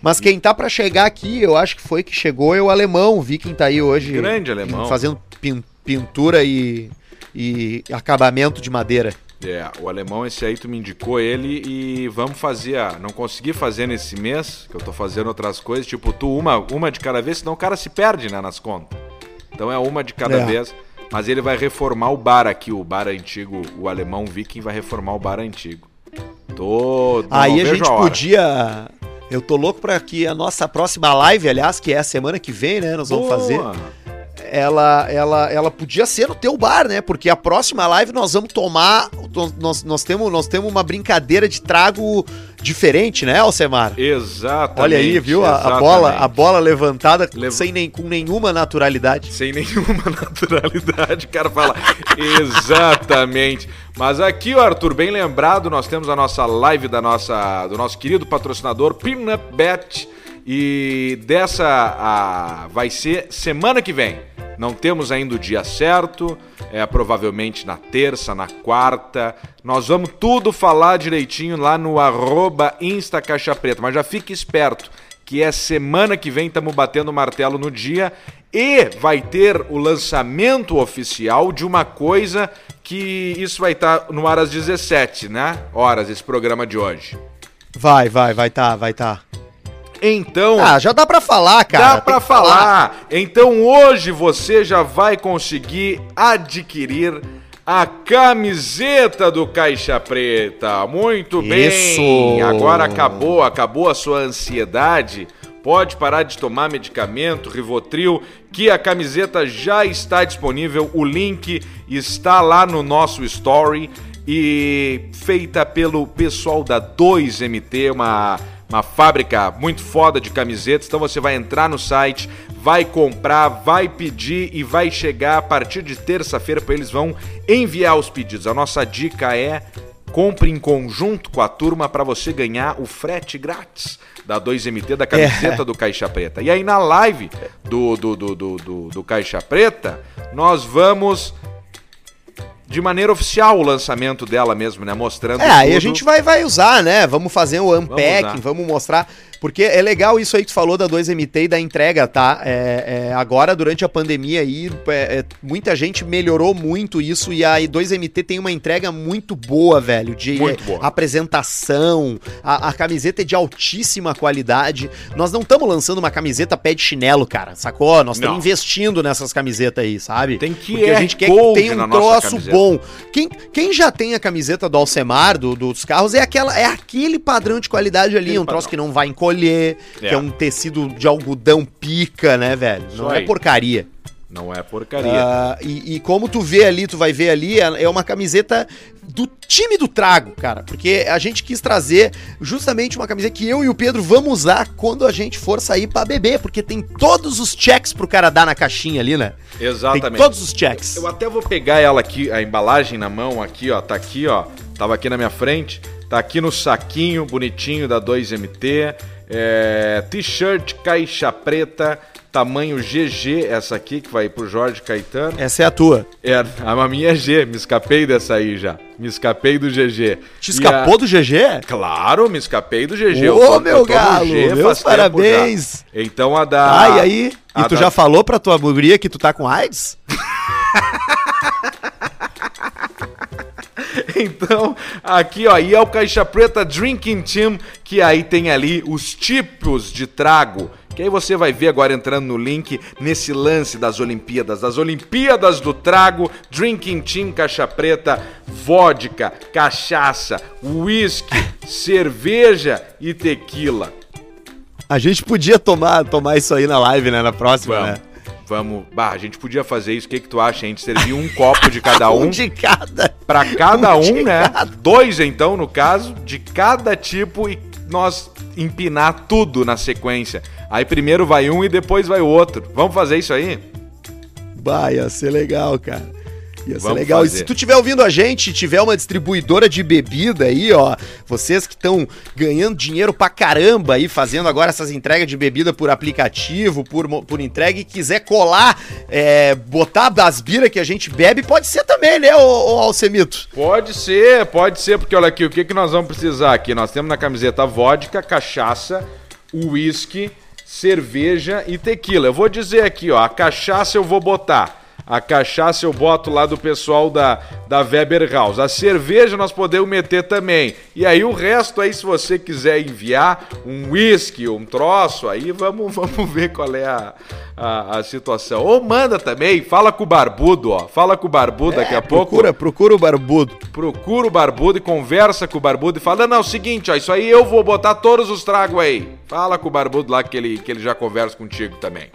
Mas quem tá pra chegar aqui, eu acho que foi que chegou, é o alemão. Vi quem tá aí hoje. Grande alemão. Fazendo pin- pintura e, e acabamento de madeira. É, o alemão esse aí tu me indicou ele e vamos fazer, a- não consegui fazer nesse mês, que eu tô fazendo outras coisas, tipo tu uma, uma de cada vez, senão o cara se perde, né, nas contas. Então é uma de cada É. vez, mas ele vai reformar o bar aqui, o bar antigo, o alemão viking vai reformar o bar antigo. Não aí a gente hora. podia. Eu tô louco pra que a nossa próxima live, aliás, que é a semana que vem, né? Nós vamos Boa. fazer. ela, ela, ela podia ser no teu bar, né? Porque a próxima live nós vamos tomar. Nós, nós temos, nós temos uma brincadeira de trago diferente, né, Alcemar? Exatamente. Olha aí, viu? A, a bola, a bola levantada Lev- sem nem, com nenhuma naturalidade. Sem nenhuma naturalidade, o cara fala exatamente. Mas aqui, Arthur, bem lembrado, nós temos a nossa live da nossa, do nosso querido patrocinador Peanut Bet. E dessa a, vai ser semana que vem. Não temos ainda o dia certo, é provavelmente na terça, na quarta. Nós vamos tudo falar direitinho lá no arroba Insta Caixa Preta. Mas já fique esperto que é semana que vem, estamos batendo martelo no dia. E vai ter o lançamento oficial de uma coisa que isso vai estar no ar às 17, né? Horas, esse programa de hoje. Vai, vai, vai tá, vai tá. Então. Ah, já dá pra falar, cara. Dá que falar. falar. Então hoje você já vai conseguir adquirir a camiseta do Caixa Preta. Muito bem. Isso. Agora acabou, acabou a sua ansiedade. Pode parar de tomar medicamento, Rivotril, que a camiseta já está disponível. O link está lá no nosso story e feita pelo pessoal da 2MT, uma uma fábrica muito foda de camisetas. Então você vai entrar no site, vai comprar, vai pedir e vai chegar a partir de terça-feira para eles vão enviar os pedidos. A nossa dica é compre em conjunto com a turma para você ganhar o frete grátis da 2MT da camiseta do Caixa Preta. E aí na live do, do, do, do, do, do Caixa Preta, nós vamos de maneira oficial o lançamento dela mesmo, né? Mostrando É, aí a gente vai, vai usar, né? Vamos fazer o unpacking, usar. vamos, mostrar. Porque é legal isso aí que tu falou da 2MT e da entrega, tá? É, é, agora, durante a pandemia aí, é, é, muita gente melhorou muito isso e a 2MT tem uma entrega muito boa, velho. De Muito é, boa. apresentação, a, a camiseta é de altíssima qualidade. Nós não estamos lançando uma camiseta pé de chinelo, cara, sacou? Nós estamos investindo nessas camisetas aí, sabe? Tem QR Porque a gente quer que tenha um troço bom. Quem, quem já tem a camiseta do Alcemar, do- dos carros, é aquela é aquele padrão de qualidade ali, Aquele um troço padrão. que não vai encolher, que É. é um tecido de algodão pica, né, velho? Não é aí. porcaria. Não é porcaria. Ah, e, e como tu vê ali, tu vai ver ali, é é uma camiseta do time do trago, cara. Porque a gente quis trazer justamente uma camiseta que eu e o Pedro vamos usar quando a gente for sair pra beber, porque tem todos os checks pro cara dar na caixinha ali, né? Exatamente. Tem todos os checks. Eu até vou pegar ela aqui, a embalagem na mão, aqui, ó. Tá aqui, ó. Tava aqui na minha frente. Tá aqui no saquinho bonitinho da 2MT. É, T-shirt caixa preta, tamanho GG, essa aqui que vai pro Jorge Caetano. Essa é a tua. É, a minha é G, me escapei dessa aí já. Me escapei do GG. Te escapou a- do GG? Claro, me escapei do GG. Ô, meu galo, meus faz tempo parabéns. Então a da. Ah, e aí? E a tu da- já falou pra tua guria que tu tá com AIDS? Então, aqui ó, e é o Caixa Preta Drinking Team, que aí tem ali os tipos de trago. Que aí você vai ver agora entrando no link nesse lance das Olimpíadas, das Olimpíadas do Trago, Drinking Team Caixa Preta, vodka, cachaça, whisky, cerveja e tequila. A gente podia tomar, tomar isso aí na live, né? Na próxima, Vamos. né? Vamos. Bah, a gente podia fazer isso. O que, que tu acha? A gente servir um copo de cada um. de cada. Pra cada Um um, né? cada. Dois, então, no caso, de cada tipo e nós empinar tudo na sequência. Aí primeiro vai um e depois vai o outro. Vamos fazer isso aí? Bah, ia ser legal, cara. Ia ser Vamos legal. E fazer. se tu estiver ouvindo a gente, tiver uma distribuidora de bebida aí, ó, vocês que estão ganhando dinheiro pra caramba aí, fazendo agora essas entregas de bebida por aplicativo, por, por entrega, e quiser colar, é, botar das biras que a gente bebe, pode ser também, né, ô, ô Alcemito? Pode ser, pode ser, porque olha aqui, o que, que nós vamos precisar aqui? Nós temos na camiseta vodka, cachaça, uísque, cerveja e tequila. Eu vou dizer aqui, ó, a cachaça eu vou botar. A cachaça eu boto lá do pessoal da, da Weber House. A cerveja nós podemos meter também. E aí o resto aí, se você quiser enviar um whisky, um troço, aí vamos, vamos ver qual é a, a, a situação. Ou manda também, fala com o Barbudo, ó. Fala com o Barbudo daqui a pouco Procura, procura o barbudo. procura o Barbudo e conversa com o Barbudo e fala: Não, é o seguinte, ó, isso aí eu vou botar todos os tragos aí. Fala com o Barbudo lá que ele, que ele já conversa contigo também.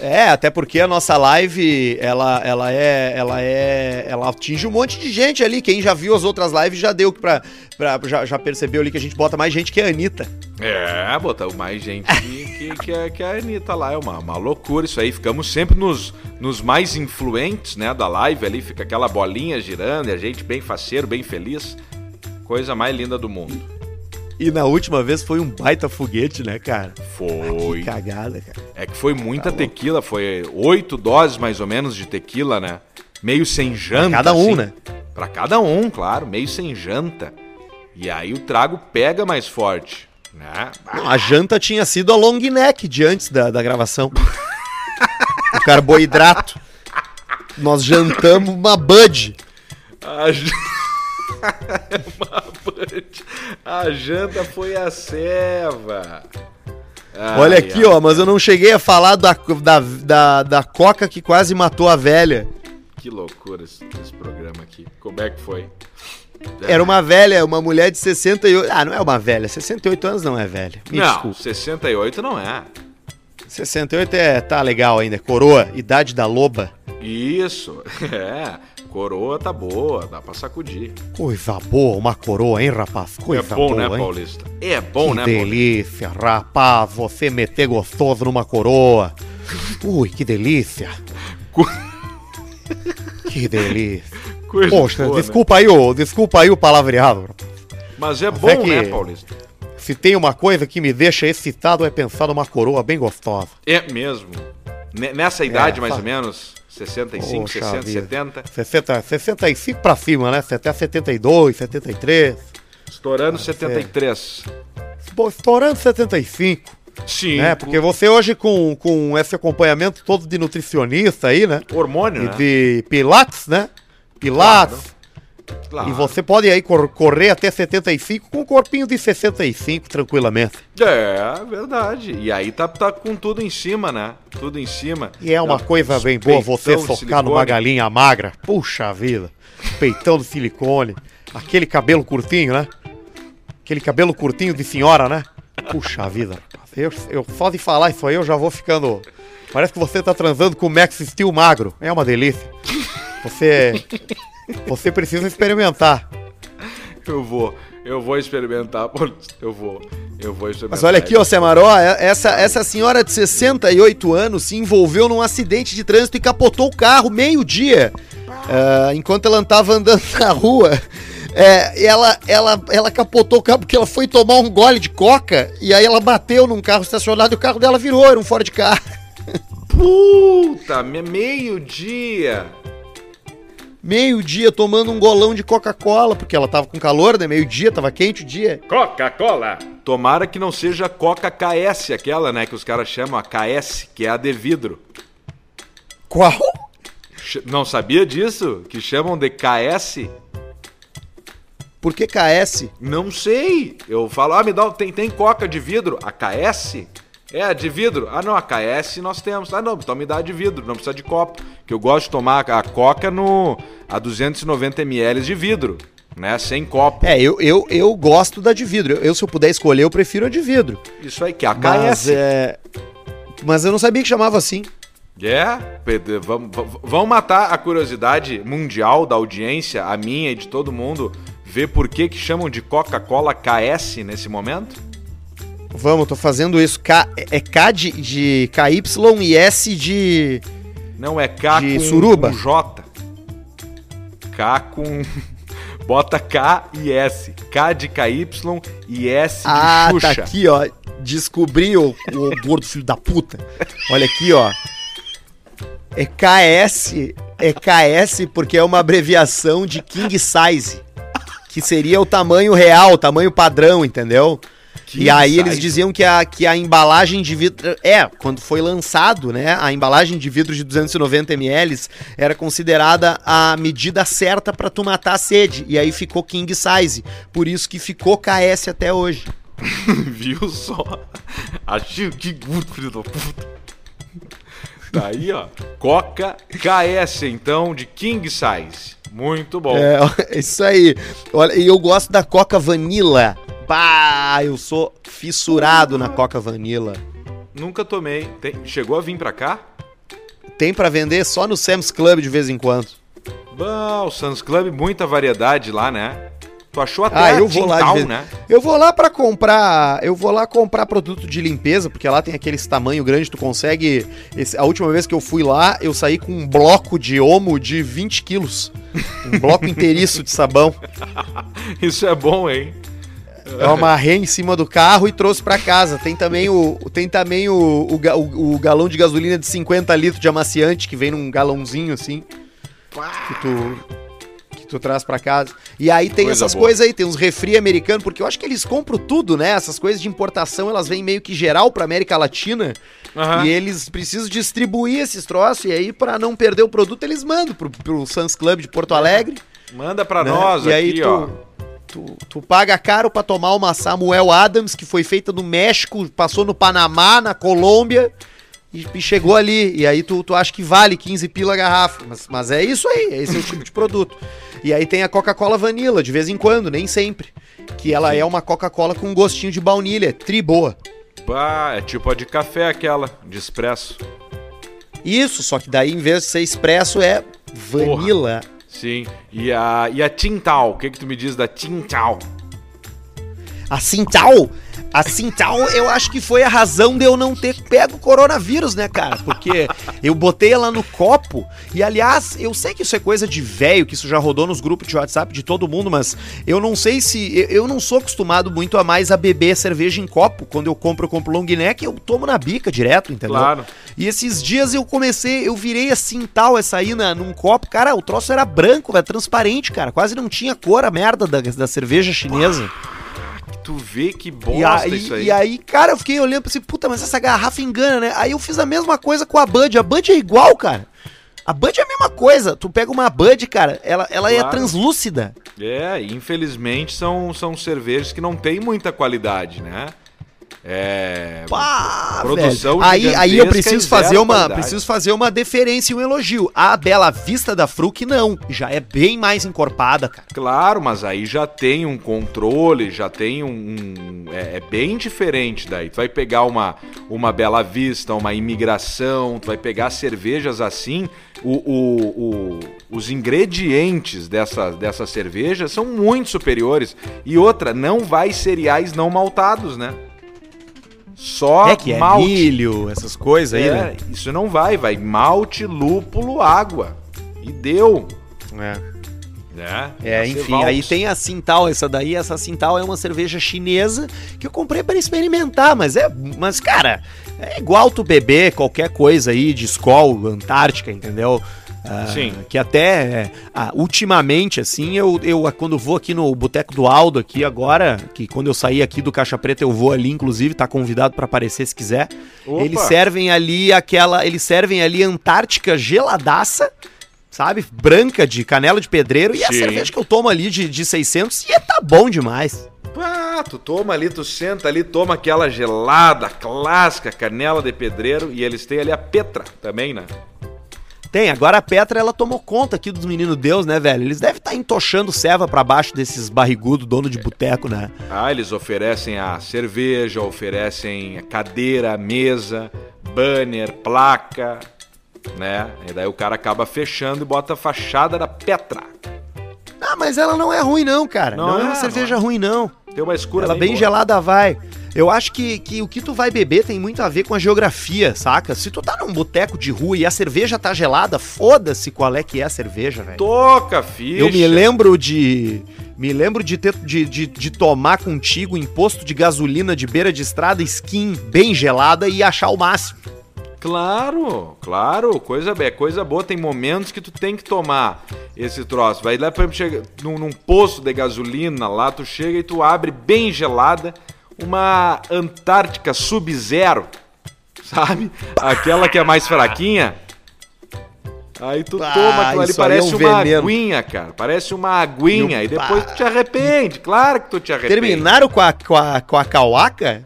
É, até porque a nossa live, ela, ela é, ela é, ela atinge um monte de gente ali. Quem já viu as outras lives já deu pra, pra já, já percebeu ali que a gente bota mais gente que a Anitta. É, botar mais gente que, que, que, a, que a Anitta lá. É uma, uma loucura isso aí. Ficamos sempre nos, nos mais influentes, né, da live ali. Fica aquela bolinha girando e a gente bem faceiro, bem feliz. Coisa mais linda do mundo. E na última vez foi um baita foguete, né, cara? Foi. Que cagada, cara. É que foi muita tequila, foi oito doses mais ou menos de tequila, né? Meio sem janta. cada um, assim. né? Pra cada um, claro, meio sem janta. E aí o trago pega mais forte, né? Não, a janta tinha sido a long neck de antes da, da gravação. o carboidrato. Nós jantamos uma Bud. A, j- Uma punch. a janta foi a ceva. Ai, Olha aqui, ai. ó, mas eu não cheguei a falar da, da, da, da coca que quase matou a velha. Que loucura esse, esse programa aqui. Como é que foi? Era uma velha, uma mulher de 68. Ah, não é uma velha. 68 anos não é velha. Me não, desculpa. 68 não é. 68 é. tá legal ainda. Coroa, idade da loba. Isso, é. Coroa tá boa, dá pra sacudir. Coisa boa, uma coroa, hein, rapaz? Coisa é bom, boa, né, hein? Paulista? É bom, que né, Paulista? delícia, rapaz, você meter gostoso numa coroa. Ui, que delícia. Que delícia. Coisa Poxa, boa, né? desculpa aí o, desculpa aí o palavreado. Mas é Mas bom, é que- né, Paulista? Se tem uma coisa que me deixa excitado é pensar numa coroa bem gostosa. É mesmo. Ne- Nessa idade, É, mais ou menos, 65, Poxa 60, vida. 70, 60, 65 pra cima, né? Até 72, 73. estourando 73. Pô, estourando 75, Sim, né? Porque você hoje com, com esse acompanhamento todo de nutricionista aí, né? hormônio, E né? de pilates, né? Pilates. Claro. E você pode aí cor- correr até 75 com um corpinho de 65 tranquilamente. É, verdade. E aí tá, tá com tudo em cima, né? Tudo em cima. E é uma Tá, coisa bem boa você socar numa galinha magra. Puxa vida. Peitão de silicone. Aquele cabelo curtinho, né? Aquele cabelo curtinho de senhora, né? Puxa vida. Eu, eu só de falar isso aí eu já vou ficando. Parece que você tá transando com o Max Steel magro. É uma delícia. Você. Você precisa experimentar. Eu vou, eu vou experimentar. Eu vou, eu vou experimentar. Mas olha aqui, ó, Semaró, é- essa, essa senhora de 68 anos se envolveu num acidente de trânsito e capotou o carro meio-dia. Ah, enquanto ela estava andando na rua. É, ela, ela, ela capotou o carro porque ela foi tomar um gole de coca e aí ela bateu num carro estacionado e o carro dela virou, era um Ford Car. Puta, me- meio-dia. Meio-dia tomando um golão de Coca-Cola, porque ela tava com calor, né? Meio-dia, tava quente o dia. Coca-Cola. Tomara que não seja Coca KS, aquela, né, que os caras chamam a KS, que é a de vidro. Qual? Não sabia disso? Que chamam de KS? Por que KS? Não sei. Eu falo, ah, me dá. um- Tem, tem coca de vidro? A KS? É, de vidro? Ah, não, a KS nós temos. Ah, não, então me dá de vidro, não precisa de copo. Que eu gosto de tomar a coca no. a 290 ml de vidro, né? Sem copo. É, eu, eu, eu gosto da de vidro. Eu, se eu puder escolher, eu prefiro a de vidro. Isso aí, que é a Mas, KS. é... Mas eu não sabia que chamava assim. É, vamos- vamos matar a curiosidade mundial da audiência, a minha e de todo mundo, ver por que que chamam de Coca-Cola KS nesse momento? Vamos, tô fazendo isso. K, é K de, de KY e S de. Não é K De com, suruba? com J. K com. Bota K e S. K de KY e S de Ah, Xuxa. tá aqui, ó. Descobri o, o gordo filho da puta. Olha aqui, ó. É KS. É KS porque é uma abreviação de King Size. Que seria o tamanho real, o tamanho padrão, entendeu? King e aí eles diziam que a, que a embalagem de vidro. É, quando foi lançado, né? A embalagem de vidro de 290 ml era considerada a medida certa pra tu matar a sede. E aí ficou King Size. Por isso que ficou KS até hoje. Viu só? Achei que gordo, filho da puta. Tá aí, ó. Coca KS, então, de King Size. Muito bom. É, isso aí. Olha, e eu gosto da Coca Vanilla. Bah, eu sou fissurado na Coca Vanilla. Nunca tomei. Tem- Chegou a vir pra cá? Tem pra vender só no Sam's Club de vez em quando. Bom, o Suns Club, muita variedade lá, né? Tu achou até Ah, eu vou lá né? Eu vou lá pra comprar, eu vou lá comprar produto de limpeza, porque lá tem aqueles tamanho grande, tu consegue, esse- a última vez que eu fui lá, eu saí com um bloco de omo de 20 quilos, um bloco inteiriço de sabão, Isso é bom, hein? eu amarrei em cima do carro e trouxe pra casa, tem também o, tem também o, o- o galão de gasolina de 50 litros de amaciante, que vem num galãozinho assim, que tu, que tu traz pra casa. E aí tem Coisa essas boa. coisas aí, tem uns refri americanos, porque eu acho que eles compram tudo, né? Essas coisas de importação, elas vêm meio que geral pra América Latina. Aham. E eles precisam distribuir esses troços, e aí pra não perder o produto, eles mandam pro, pro Suns Club de Porto Alegre. Manda pra né? nós e aí aqui, tu, ó. Tu, tu paga caro pra tomar uma Samuel Adams, que foi feita no México, passou no Panamá, na Colômbia, e, e chegou ali. E aí tu, tu acha que vale 15 pila a garrafa. Mas, mas é isso aí, esse é o tipo de produto. E aí tem a Coca-Cola Vanilla, de vez em quando, nem sempre. Que ela é uma Coca-Cola com gostinho de baunilha, é tri boa. Pá, é tipo a de café aquela, de expresso. Isso, só que daí em vez de ser expresso é vanilla. Sim. E a, e a Tintal, o que que tu me diz da Tintal? A Sintal, a Sintal, eu acho que foi a razão de eu não ter pego o coronavírus, né, cara? Porque eu botei ela no copo e, aliás, eu sei que isso é coisa de velho, que isso já rodou nos grupos de WhatsApp de todo mundo, mas eu não sei se. eu- não sou acostumado muito a mais a beber cerveja em copo. Quando eu compro, eu compro long neck, eu tomo na bica direto, entendeu? Claro. E esses dias eu comecei, eu virei a Sintal essa aí na, num copo. Cara, o troço era branco, velho, transparente, cara. Quase não tinha cor a merda da, da cerveja chinesa. Tu vê que E bosta aí, isso aí. e aí, cara, eu fiquei olhando pra assim, puta, mas essa garrafa engana, né? Aí eu fiz a mesma coisa com a Bud. A Bud é igual, cara. A Bud é a mesma coisa. Tu pega uma Bud, cara, ela, ela é Claro. translúcida. É, infelizmente são, são cervejas que não têm muita qualidade, né? É. Pá, Produção. Aí, aí eu preciso fazer uma, qualidade. preciso fazer uma deferência e um elogio. A Bela Vista da Fruc não, já é bem mais encorpada, cara. Claro, mas aí já tem um controle, já tem um. um- é, é bem diferente daí. Tu vai pegar uma, uma Bela Vista, uma imigração, tu vai pegar cervejas assim. O, o- o- os ingredientes dessa, dessa cerveja são muito superiores. E outra, não vai cereais não maltados, né? Só é que é malte. milho, essas coisas aí, É, né? isso não vai, vai malte, lúpulo, água. E deu. É. Né? É, enfim, aí tem a Sintal, essa daí, essa Sintal é uma cerveja chinesa que eu comprei para experimentar, mas é, mas cara, é igual tu beber qualquer coisa aí de Skol, Antártica, entendeu? Ah, Sim. Que até, é, ah, ultimamente, assim, eu, eu quando vou aqui no Boteco do Aldo aqui agora, que quando eu sair aqui do Caixa Preta eu vou ali, inclusive, tá convidado para aparecer se quiser. Opa! Eles servem ali aquela, eles servem ali Antártica geladaça, sabe? Branca de canela de pedreiro e a Sim. cerveja que eu tomo ali de, de 600 e tá bom demais. Ah, tu toma ali, tu senta ali, toma aquela gelada clássica, canela de pedreiro, e eles têm ali a Petra também, né? Tem, agora a Petra ela tomou conta aqui dos meninos Deus, né, velho? Eles devem estar entochando ceva pra baixo desses barrigudos, dono de boteco, né? Ah, eles oferecem a cerveja, oferecem a cadeira, mesa, banner, placa, né? E daí o cara acaba fechando e bota a fachada da Petra. Ah, mas ela não é ruim não, cara. Não, Não é, é, uma não cerveja ruim não. Tem uma escura Ela bem boa. gelada vai. Eu acho que, que o que tu vai beber tem muito a ver com a geografia, saca? Se tu tá num boteco de rua e a cerveja tá gelada, foda-se qual é que é a cerveja, velho. Toca, ficha. Eu me lembro de. Me lembro de, ter, de, de, de tomar contigo em posto de gasolina de beira de estrada skin bem gelada e achar o máximo. Claro, claro, coisa é coisa boa. Tem momentos que tu tem que tomar esse troço. Vai lá, por exemplo, chega num, num posto de gasolina lá, tu chega e tu abre bem gelada uma Antártica Sub-Zero, sabe? Aquela que é mais fraquinha. Aí tu Ah, toma aquilo ali, é parece um uma veneno. aguinha, cara. Parece uma aguinha. Meu E depois pá. tu te arrepende. Claro que tu te arrepende. Terminaram com a, com a, com a cauaca?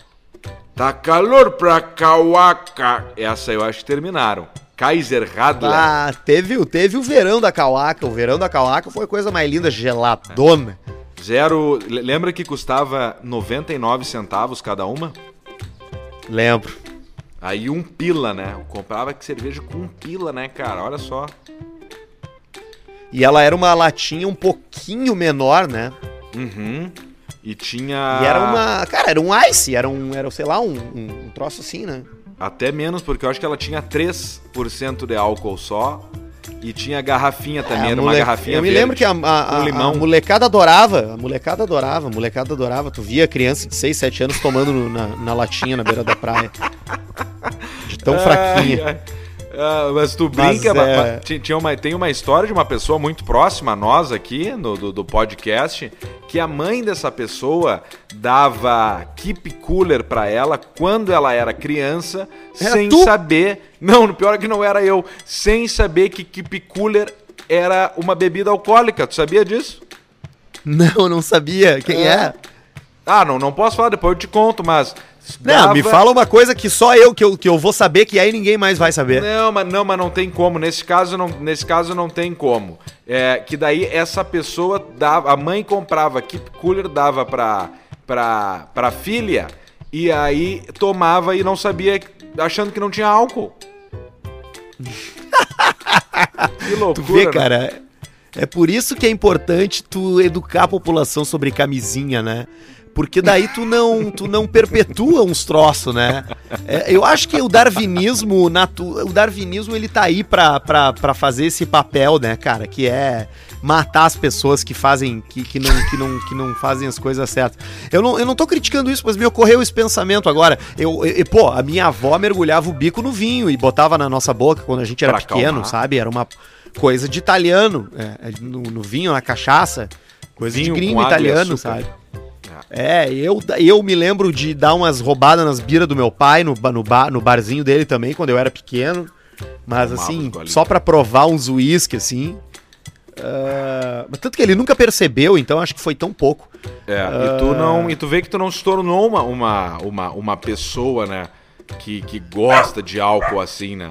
Tá calor pra Kawaka. Essa eu acho que terminaram. Kaiser Radler. Ah, teve, teve o verão da cauaca. O verão da cauaca foi a coisa mais linda, geladona. Zero. le- Lembra que custava 99 centavos cada uma? Lembro. Aí um pila, né? Eu comprava que cerveja com um pila, né, cara? Olha só. E ela era uma latinha um pouquinho menor, né? Uhum. E tinha. E era uma. Cara, era um ice, era um. Era, sei lá, um, um, um troço assim, né? Até menos, porque eu acho que ela tinha 3% de álcool só. E tinha garrafinha também, É, era a uma mole- garrafinha Eu me verde, lembro que a, a, a- molecada adorava. A molecada adorava, a molecada adorava. Tu via criança de 6, 7 anos tomando na, na latinha na beira da praia. De tão Ai, fraquinha. ai. Ah, mas tu Mas, brinca, é- ma- ma- ti- tinha uma, tem uma história de uma pessoa muito próxima a nós aqui no, do, do podcast, que a mãe dessa pessoa dava keep cooler pra ela quando ela era criança, Era sem tu? saber. Não, no pior é que não era eu, sem saber que keep cooler era uma bebida alcoólica. Tu sabia disso? Não, não sabia. Quem é? Ah, não, não posso falar, depois eu te conto, mas. Não, me dava- fala uma coisa que só eu que, eu que eu vou saber, que aí ninguém mais vai saber. Não, mas não, mas não tem como. Nesse caso não, nesse caso não tem como. É, que daí essa pessoa dava, a mãe comprava keep cooler, dava pra, pra, pra filha e aí tomava e não sabia, achando que não tinha álcool. que loucura. Tu vê, né? cara, é por isso que é importante tu educar a população sobre camisinha, né? Porque daí tu não, tu não perpetua uns troços, né? É, eu acho que o darwinismo, natu... o darwinismo ele tá aí pra, pra, pra fazer esse papel, né, cara? Que é matar as pessoas que fazem, que, que, não, que, não, que não fazem as coisas certas. Eu não, eu não tô criticando isso, mas me ocorreu esse pensamento agora. Eu, eu- pô, a minha avó mergulhava o bico no vinho e botava na nossa boca quando a gente era Pra pequeno, acalmar. sabe? Era uma coisa de italiano, é, no, no vinho, na cachaça, coisa Vinho de gringo italiano, sabe? É, eu, eu me lembro de dar umas roubadas nas biras do meu pai, no, no, bar, no barzinho dele também, quando eu era pequeno. Mas Tomava assim, só pra provar uns uísque, assim. Ah, mas tanto que ele nunca percebeu, então acho que foi tão pouco. É, e tu não. E tu vê que tu não se tornou uma, uma, uma, uma pessoa, né? Que, que gosta de álcool assim, né?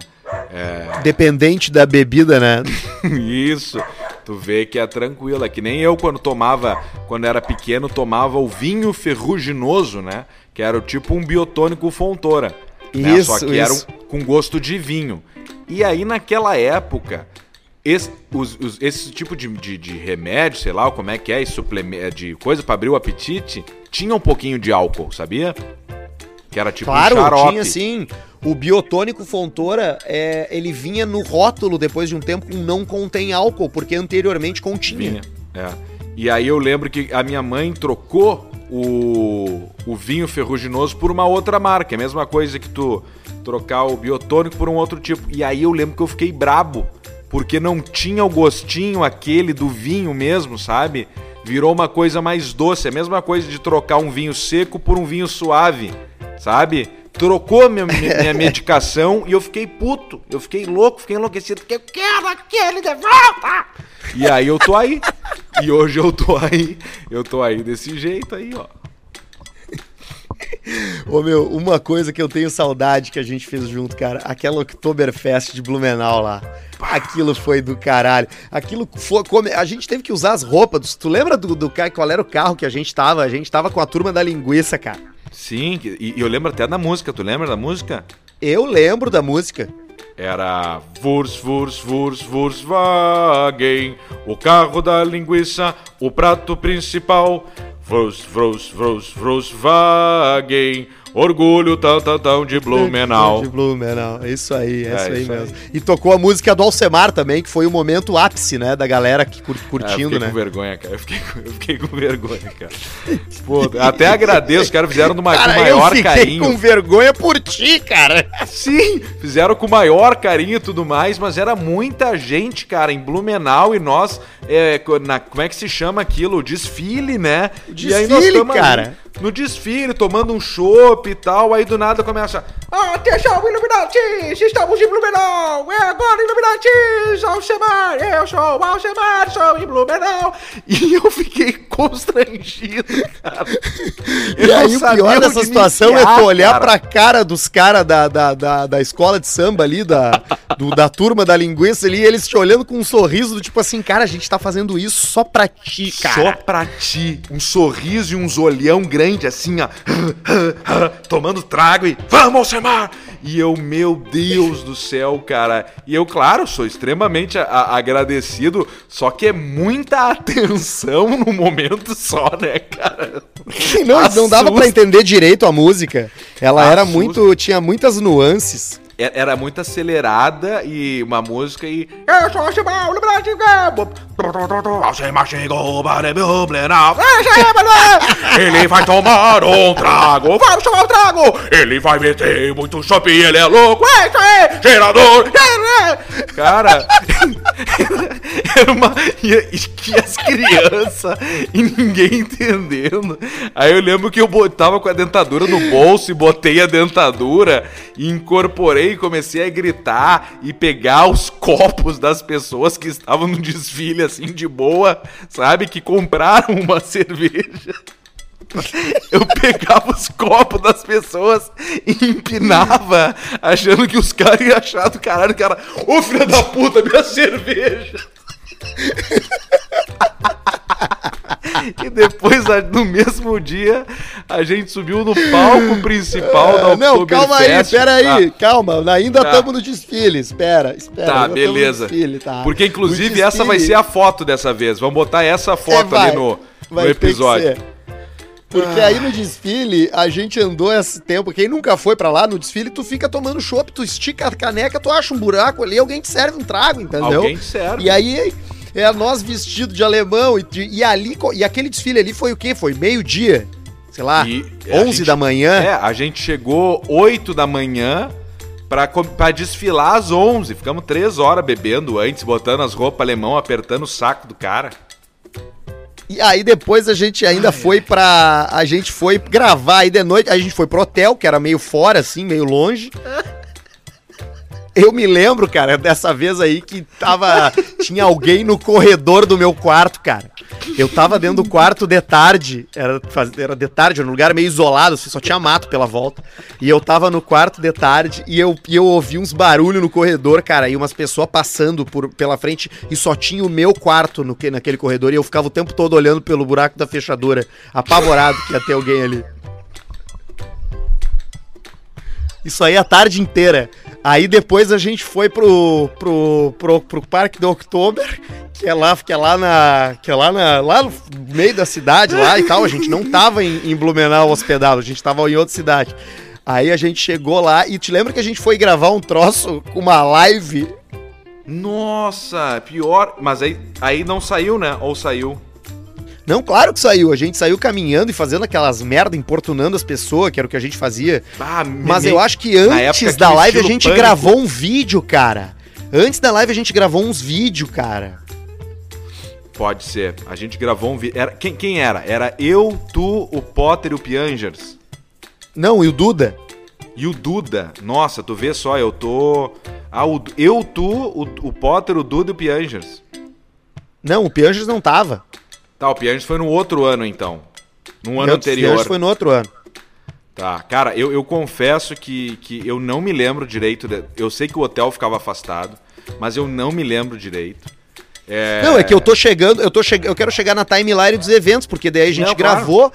É, Dependente da bebida, né? Isso. Tu vê que é tranquila. Que nem eu, quando tomava, quando era pequeno, tomava o vinho ferruginoso, né? Que era o tipo um biotônico fontora. né? Isso, Só que era isso. um- com gosto de vinho. E aí, naquela época, esse, os- os- esse tipo de, de, de remédio, sei lá, como é que é, de coisa pra abrir o apetite, tinha um pouquinho de álcool, sabia? Que era tipo claro, um xarope. tinha sim. O biotônico Fontoura, é, ele vinha no rótulo depois de um tempo não contém álcool, porque anteriormente continha. Vinha. É. E aí eu lembro que a minha mãe trocou o, o vinho ferruginoso por uma outra marca. É a mesma coisa que tu trocar o biotônico por um outro tipo. E aí eu lembro que eu fiquei brabo, porque não tinha o gostinho aquele do vinho mesmo, sabe? Virou uma coisa mais doce. É a mesma coisa de trocar um vinho seco por um vinho suave, sabe? trocou minha, minha, medicação e eu fiquei puto. Eu fiquei louco, fiquei enlouquecido, porque eu quero aquele de volta! E aí eu tô aí. E hoje eu tô aí. Eu tô aí desse jeito aí, ó. Ô meu, uma coisa que eu tenho saudade que a gente fez junto, cara, aquela Oktoberfest de Blumenau lá. Aquilo foi do caralho. Aquilo foi. Como, a gente teve que usar as roupas. Tu lembra do, do qual era o carro que a gente tava? A gente tava com a turma da linguiça, cara. Sim, e, e eu lembro até da música. Tu lembra da música? Eu lembro da música. Era Vurs, Vurs, Vurs, Volkswagen, o carro da linguiça, o prato principal. Vros, Vros, Vros, Volkswagen, Orgulho tão, tão, tão de Blumenau. De Blumenau, isso aí, é, é isso aí isso mesmo. Aí. E tocou a música do Alcemar também, que foi o momento ápice, né, da galera que cur curtindo, é, eu né? com vergonha, cara. Eu fiquei, eu fiquei com vergonha, cara. Pô, até agradeço, os caras fizeram numa, cara, com maior eu carinho. com vergonha por ti, cara. Sim, fizeram com maior carinho e tudo mais, mas era muita gente, cara, em Blumenau e nós, é, na, como é que se chama aquilo? O desfile, né? O desfile, cara. Ali, no desfile, tomando um chopp e tal, aí do nada começa. Atenção, Illuminati! Estamos em Blumenau! É agora, Illuminati! Alcemar! Eu sou o Alcemar, sou em Blumenau! E eu fiquei constrangido, cara. Eu e aí o pior dessa situação é tu olhar cara. pra cara dos caras da, da, da, da, escola de samba ali, da, do, da turma da linguiça ali, eles te olhando com um sorriso do tipo assim, cara, a gente tá fazendo isso só pra ti, cara. Só pra ti. Um sorriso e uns olhão grande assim, ó. Tomando trago e vamos, Alcemar! E eu, meu Deus do céu, cara. E eu, claro, sou extremamente agradecido, só que é muita atenção no momento só, né, cara? Não, não dava para entender direito a música. Ela Assusta. era muito. tinha muitas nuances. É, era muito acelerada e uma música e. Eu sou Chibau no Brasil! Ele vai tomar um trago, vamos tomar um trago! Ele vai meter muito shopping, ele é louco! É isso aí! Gerador! Cara, era uma. E, e as crianças e ninguém entendendo. Aí eu lembro que eu botava com a dentadura no bolso e botei a dentadura e incorporei e comecei a gritar e pegar os copos das pessoas que estavam no desfile, assim, de boa, sabe? Que compraram uma cerveja. Eu pegava os copos das pessoas e empinava, achando que os caras iam achar do caralho, cara, ô filho da puta, minha cerveja! e depois, no mesmo dia, a gente subiu no palco principal da Oktoberfest. Não, calma aí, espera aí, tá. calma, ainda estamos tá. no desfile, espera, espera. Tá, beleza. Desfile, tá. Porque, inclusive, essa vai ser a foto dessa vez, vamos botar essa foto é, ali no, no episódio. Porque ah. aí no desfile, a gente andou esse tempo. Quem nunca foi para lá no desfile, tu fica tomando chopp, tu estica a caneca, tu acha um buraco ali, alguém te serve um trago, entendeu? Alguém te serve. E aí é nós vestido de alemão e, e ali e aquele desfile ali foi o quê? Foi meio-dia. Sei lá, e 11 gente, da manhã. É, a gente chegou 8 da manhã pra, pra desfilar às 11. Ficamos 3 horas bebendo antes, botando as roupas alemão, apertando o saco do cara. E aí depois a gente ainda Ai, foi pra. A gente foi gravar aí de noite. A gente foi pro hotel, que era meio fora, assim, meio longe. Eu me lembro, cara, dessa vez aí que tava. tinha alguém no corredor do meu quarto, cara. Eu tava dentro do quarto de tarde. Era, era de tarde, era um lugar meio isolado, assim, só tinha mato pela volta. E eu tava no quarto de tarde e eu, e eu ouvi uns barulhos no corredor, cara, e umas pessoas passando por, pela frente e só tinha o meu quarto no, naquele corredor. E eu ficava o tempo todo olhando pelo buraco da fechadura, apavorado que ia ter alguém ali. Isso aí a tarde inteira. Aí depois a gente foi pro, pro, pro, pro Parque do Oktober, que é lá, que é lá na. Que é lá, na, lá no meio da cidade lá e tal. A gente não tava em, em Blumenau hospedado, a gente tava em outra cidade. Aí a gente chegou lá e te lembra que a gente foi gravar um troço com uma live? Nossa, pior. Mas aí, aí não saiu, né? Ou saiu? Não, claro que saiu. A gente saiu caminhando e fazendo aquelas merda, importunando as pessoas, que era o que a gente fazia. Ah, Mas me... eu acho que antes da live a gente pânico. gravou um vídeo, cara. Antes da live a gente gravou uns vídeos, cara. Pode ser. A gente gravou um vídeo. Quem, quem era? Era eu, tu, o Potter e o Piangers. Não, e o Duda. E o Duda, nossa, tu vê só, eu tô. Ah, o, eu, tu, o, o Potter, o Duda e o Piangers. Não, o Piangers não tava. Tá, o Piangers foi no outro ano então. No ano anterior. Piangers foi no outro ano. Tá, cara, eu, eu confesso que, que eu não me lembro direito. de- Eu sei que o hotel ficava afastado, mas eu não me lembro direito. É... Não, é que eu tô chegando, eu tô che... eu quero chegar na timeline dos eventos, porque daí a gente Não, claro. gravou,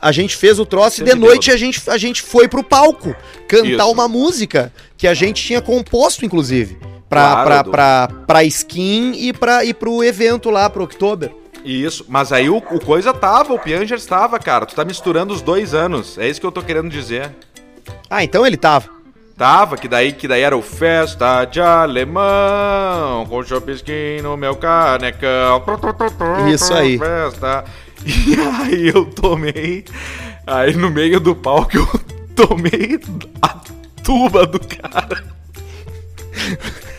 a gente fez o troço e de noite deu. a gente, a gente foi pro palco cantar Isso. uma música que a gente tinha composto, inclusive, pra, Claro, pra, pra, pra skin e, pra, e pro evento lá, pro Oktober. Isso, mas aí o, o coisa tava, o Piangers tava, cara. Tu tá misturando os dois anos. É isso que eu tô querendo dizer. Ah, então ele tava. Tava, que daí, que daí era o Festa de Alemão, com chopisquim no meu canecão. Isso aí. Festa. E aí eu tomei, aí no meio do palco eu tomei a tuba do cara.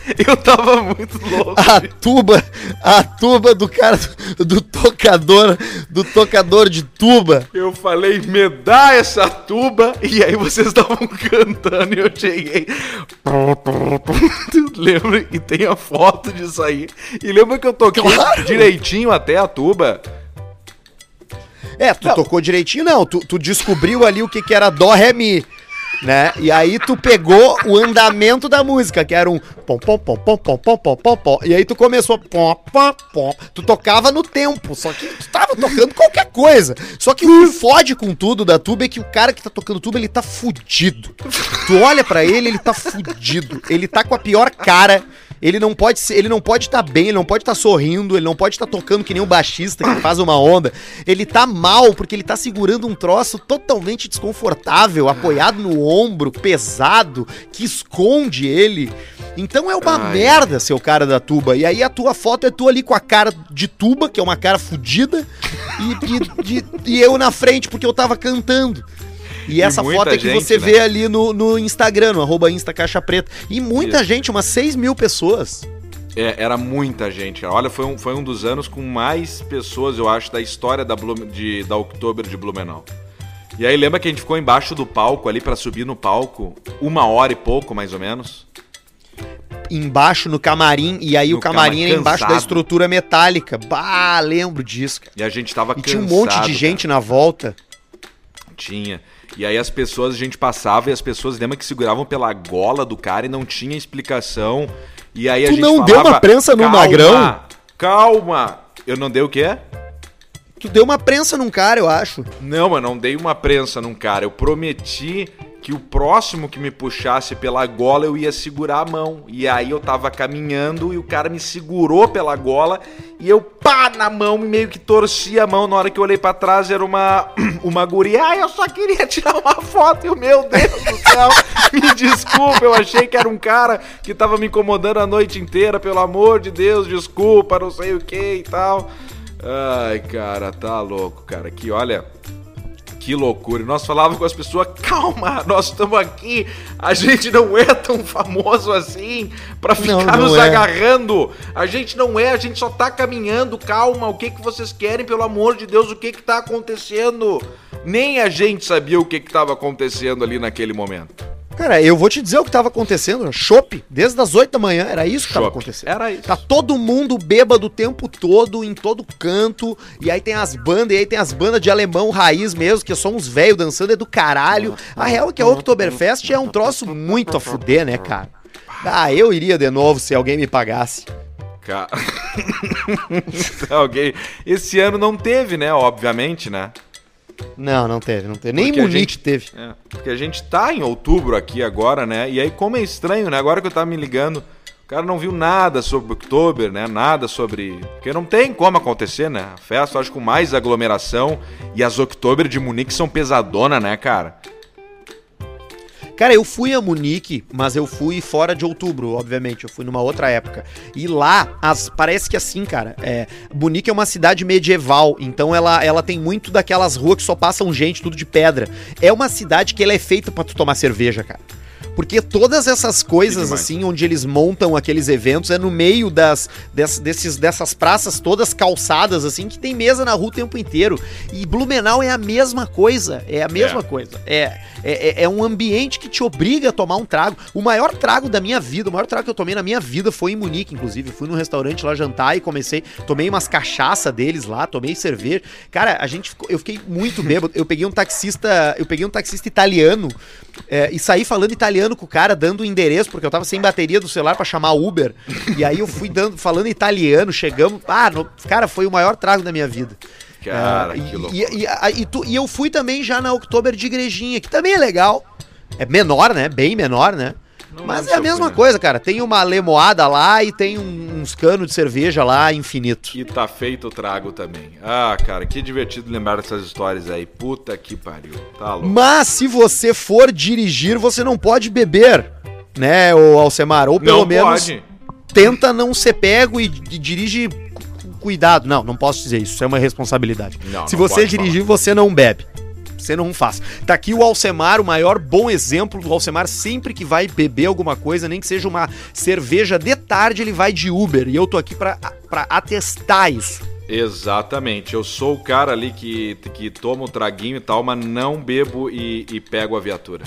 Eu tava muito louco. A tuba, a tuba do cara, do, do tocador, do tocador de tuba. Eu falei, me dá essa tuba, e aí vocês estavam cantando e eu cheguei. Lembra? E tem a foto disso aí. E lembra que eu toquei Claro. direitinho até a tuba? É, tu Não. tocou direitinho, não. Tu, tu descobriu ali o que, que era Dó, Ré, Mi. Né? E aí tu pegou o andamento da música, que era um pom pom pom pom pom pom pom pom pom. E aí tu começou pom pom pom. Tu tocava no tempo, só que tu tava tocando qualquer coisa. Só que o que fode com tudo da tuba é que o cara que tá tocando tuba, ele tá fudido. Tu olha pra ele, ele tá fudido. Ele tá com a pior cara. Ele não pode ser, ele não pode estar bem, ele não pode estar sorrindo, ele não pode estar tocando que nem um baixista que faz uma onda. Ele tá mal porque ele tá segurando um troço totalmente desconfortável, apoiado no ombro, pesado, que esconde ele. Então é uma Ai. merda ser o cara da tuba. E aí a tua foto é tu ali com a cara de tuba, que é uma cara fudida, e, de- e eu na frente porque eu tava cantando. E essa muita foto é que gente, você né? vê ali no, no Instagram, no arroba Insta Caixa Preta. E muita Isso. gente, umas 6 mil pessoas. É, era muita gente. Olha, foi um, foi um dos anos com mais pessoas, eu acho, da história da, Blume- de, da Oktober de Blumenau. E aí lembra que a gente ficou embaixo do palco ali pra subir no palco, uma hora e pouco, mais ou menos? Embaixo no camarim, e aí No o camarim cama- é embaixo da cansado. estrutura metálica. Bah, lembro disso, cara. E a gente tava E tinha um monte cansado, de gente na volta. cara. Tinha. E aí as pessoas, a gente passava e as pessoas lembra que seguravam pela gola do cara e não tinha explicação. E aí a Tu gente não deu uma prensa no "Calma, magrão?" Calma! Eu não dei o quê? Tu deu uma prensa num cara, eu acho. Não, mas não dei uma prensa num cara. Eu prometi que o próximo que me puxasse pela gola eu ia segurar a mão. E aí eu tava caminhando e o cara me segurou pela gola e eu pá na mão meio que torci a mão. Na hora que eu olhei pra trás era uma uma guria. Ai, eu só queria tirar uma foto e o meu Deus do céu. me desculpa, eu achei que era um cara que tava me incomodando a noite inteira. Pelo amor de Deus, desculpa, não sei o que e tal. Ai, cara, tá louco, cara. Que olha. Que loucura. Nós falávamos com as pessoas, calma, nós estamos aqui, a gente não é tão famoso assim pra Não, ficar não nos é. agarrando. A gente não é, a gente só tá caminhando, calma, o que que vocês querem, pelo amor de Deus, o que que tá acontecendo? Nem a gente sabia o que que tava acontecendo ali naquele momento. Cara, eu vou te dizer o que tava acontecendo. Chopp, desde as 8 da manhã, era isso que tava Chopp. acontecendo. Era isso. Tá todo mundo bêbado o tempo todo, em todo canto. E aí tem as bandas, e aí tem as bandas de alemão raiz mesmo, que são uns velhos dançando, é do caralho. A real é que a Oktoberfest é um troço muito a fuder, né, cara? Ah, eu iria de novo se alguém me pagasse. Cara. Alguém. Esse ano não teve, né? Obviamente, né? Não, não teve, não teve. Nem Porque Munique gente- teve. É, porque a gente tá em outubro aqui agora, né? E aí, como é estranho, né? Agora que eu tava me ligando, o cara não viu nada sobre Oktober, né? Nada sobre. Porque não tem como acontecer, né? A festa, acho, com mais aglomeração. E as Oktober de Munique são pesadona, né, cara? Cara, eu fui a Munique, mas eu fui fora de outubro, obviamente. Eu fui numa outra época. E lá, as, parece que assim, cara, é, Munique é uma cidade medieval, então ela, ela tem muito daquelas ruas que só passam gente, tudo de pedra. É uma cidade que ela é feita pra tu tomar cerveja, cara. Porque todas essas coisas, assim, onde eles montam aqueles eventos, é no meio das, des- desses, dessas praças todas calçadas, assim, que tem mesa na rua o tempo inteiro. E Blumenau é a mesma coisa. É a mesma É. coisa. É, é, é um ambiente que te obriga a tomar um trago. O maior trago da minha vida, o maior trago que eu tomei na minha vida foi em Munique, inclusive. Eu fui num restaurante lá jantar e comecei. Tomei umas cachaça deles lá, tomei cerveja. Cara, a gente ficou, eu fiquei muito bêbado. Eu peguei um taxista, eu peguei um taxista italiano é, e saí falando italiano com o cara, dando o endereço, porque eu tava sem bateria do celular pra chamar Uber. E aí eu fui dando, falando italiano, chegamos. Ah, no- cara, foi o maior trago da minha vida. Cara, Ah, e, que louco. e, e, a- e e eu fui também já na Oktober de Igrejinha, que também é legal. É menor, né? Bem menor, né? Não Mas é a mesma né? coisa, cara. Tem uma lemoada lá e tem um- uns canos de cerveja lá infinito. E tá feito o trago também. Ah, cara, que divertido lembrar dessas histórias aí. Puta que pariu. Tá louco. Mas se você for dirigir, você não pode beber, né, o Alcemar? Ou pelo não menos pode. tenta não ser pego e, e dirige com cuidado. Não, não posso dizer isso. Isso é uma responsabilidade. Não, se não você pode dirigir, você não bebe. Você não faz. Tá aqui o Alcemar, o maior bom exemplo do Alcemar. Sempre que vai beber alguma coisa, nem que seja uma cerveja de tarde, ele vai de Uber. E eu tô aqui pra, pra atestar isso. Exatamente. Eu sou o cara ali que, que toma o traguinho e tal, mas não bebo e, e pego a viatura.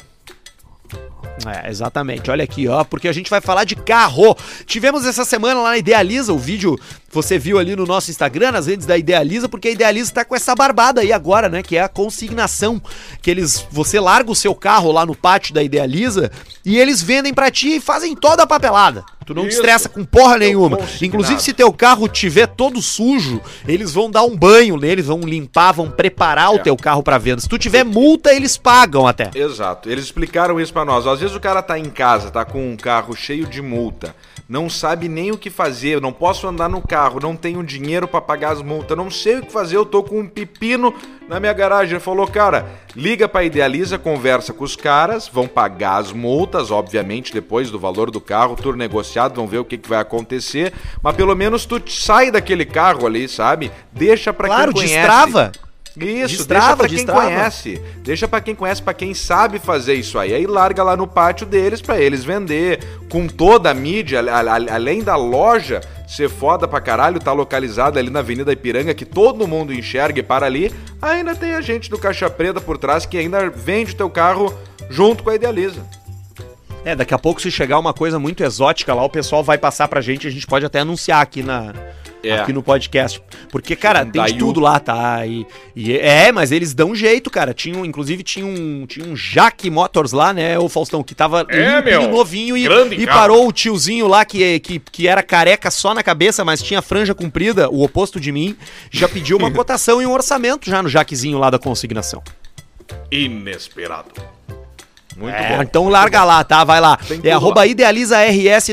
É, exatamente. Olha aqui, ó, porque a gente vai falar de carro. Tivemos essa semana lá na Idealiza, o vídeo você viu ali no nosso Instagram, nas redes da Idealiza, porque a Idealiza tá com essa barbada aí agora, né, que é a consignação, que eles você larga o seu carro lá no pátio da Idealiza e eles vendem pra ti e fazem toda a papelada. Tu não te Isso. estressa com porra nenhuma. Inclusive se teu carro tiver todo sujo, eles vão dar um banho nele, vão limpar, vão preparar o É. teu carro pra venda. Se tu tiver multa, eles pagam até. Exato. Eles explicaram isso pra nós. Às vezes o cara tá em casa, tá com um carro cheio de multa, não sabe nem o que fazer, eu não posso andar no carro, não tenho dinheiro pra pagar as multas, não sei o que fazer, eu tô com um pepino na minha garagem. Ele falou, cara, liga pra Idealiza, conversa com os caras, vão pagar as multas, obviamente, depois do valor do carro, tudo negociado, vão ver o que, que vai acontecer, mas pelo menos tu sai daquele carro ali, sabe? Deixa pra Claro, quem conhece. destrava. Isso, Destrava, deixa pra quem destrava. conhece. Deixa pra quem conhece, pra quem sabe fazer isso aí. Aí larga lá no pátio deles pra eles vender. Com toda a mídia, além da loja ser foda pra caralho, tá localizada ali na Avenida Ipiranga, que todo mundo enxerga e para ali. Ainda tem a gente do Caixa Preta por trás que ainda vende o teu carro junto com a Idealiza. É, daqui a pouco se chegar uma coisa muito exótica lá, o pessoal vai passar pra gente, a gente pode até anunciar aqui na É. aqui no podcast. Porque, cara, tem de Daí tudo lá, tá? E, e é, mas eles dão jeito, cara. Tinha, inclusive tinha um, tinha um Jaque Motors lá, né, o Faustão, que tava É, limpinho, meu. novinho e, e parou o tiozinho lá que, que, que era careca só na cabeça, mas tinha franja comprida, o oposto de mim, já pediu uma cotação e um orçamento já no Jaquezinho lá da consignação. Inesperado. Muito É, bom. então larga lá, tá? Vai lá. É arroba lá.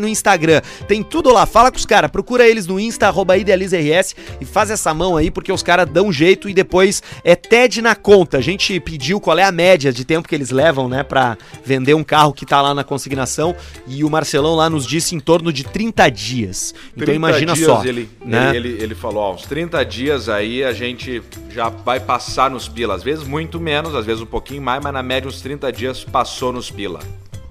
No Instagram. Tem tudo lá. Fala com os caras. Procura eles no Insta, arroba IdealizaRS e faz essa mão aí, porque os caras dão jeito e depois é TED na conta. A gente pediu qual é a média de tempo que eles levam, né, pra vender um carro que tá lá na consignação e o Marcelão lá nos disse em torno de 30 dias. Então 30 imagina dias só. Ele, né? ele, ele, ele falou, ó, uns 30 dias aí a gente já vai passar nos pila. Às vezes muito menos, às vezes um pouquinho mais, mas na média uns 30 dias passou nos pila.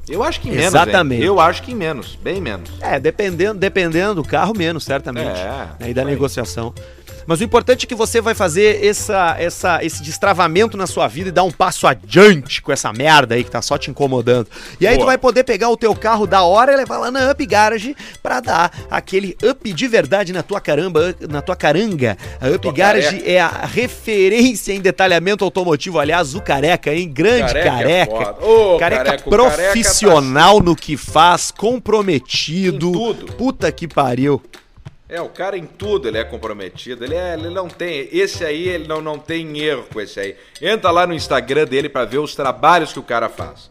Eu acho que em menos, Exatamente. hein? Eu acho que em menos, bem menos. É, dependendo, dependendo do carro, menos, certamente. É, Aí da isso aí. Mas o importante é que você vai fazer essa, essa, esse destravamento na sua vida e dar um passo adiante com essa merda aí que tá só te incomodando. E aí tu Boa. vai poder pegar o teu carro da hora e levar lá na Up Garage pra dar aquele up de verdade na tua caramba, na tua caranga. A Up Garage careca. é a referência em detalhamento automotivo. Aliás, o careca, hein? Grande Careca careca. é. Ô, careca careca, o careca tá profissional no que faz, comprometido. Puta que pariu. É, o cara em tudo ele é comprometido. Ele, é, ele não tem. Esse aí, ele não, não tem erro com esse aí. Entra lá no Instagram dele pra ver os trabalhos que o cara faz.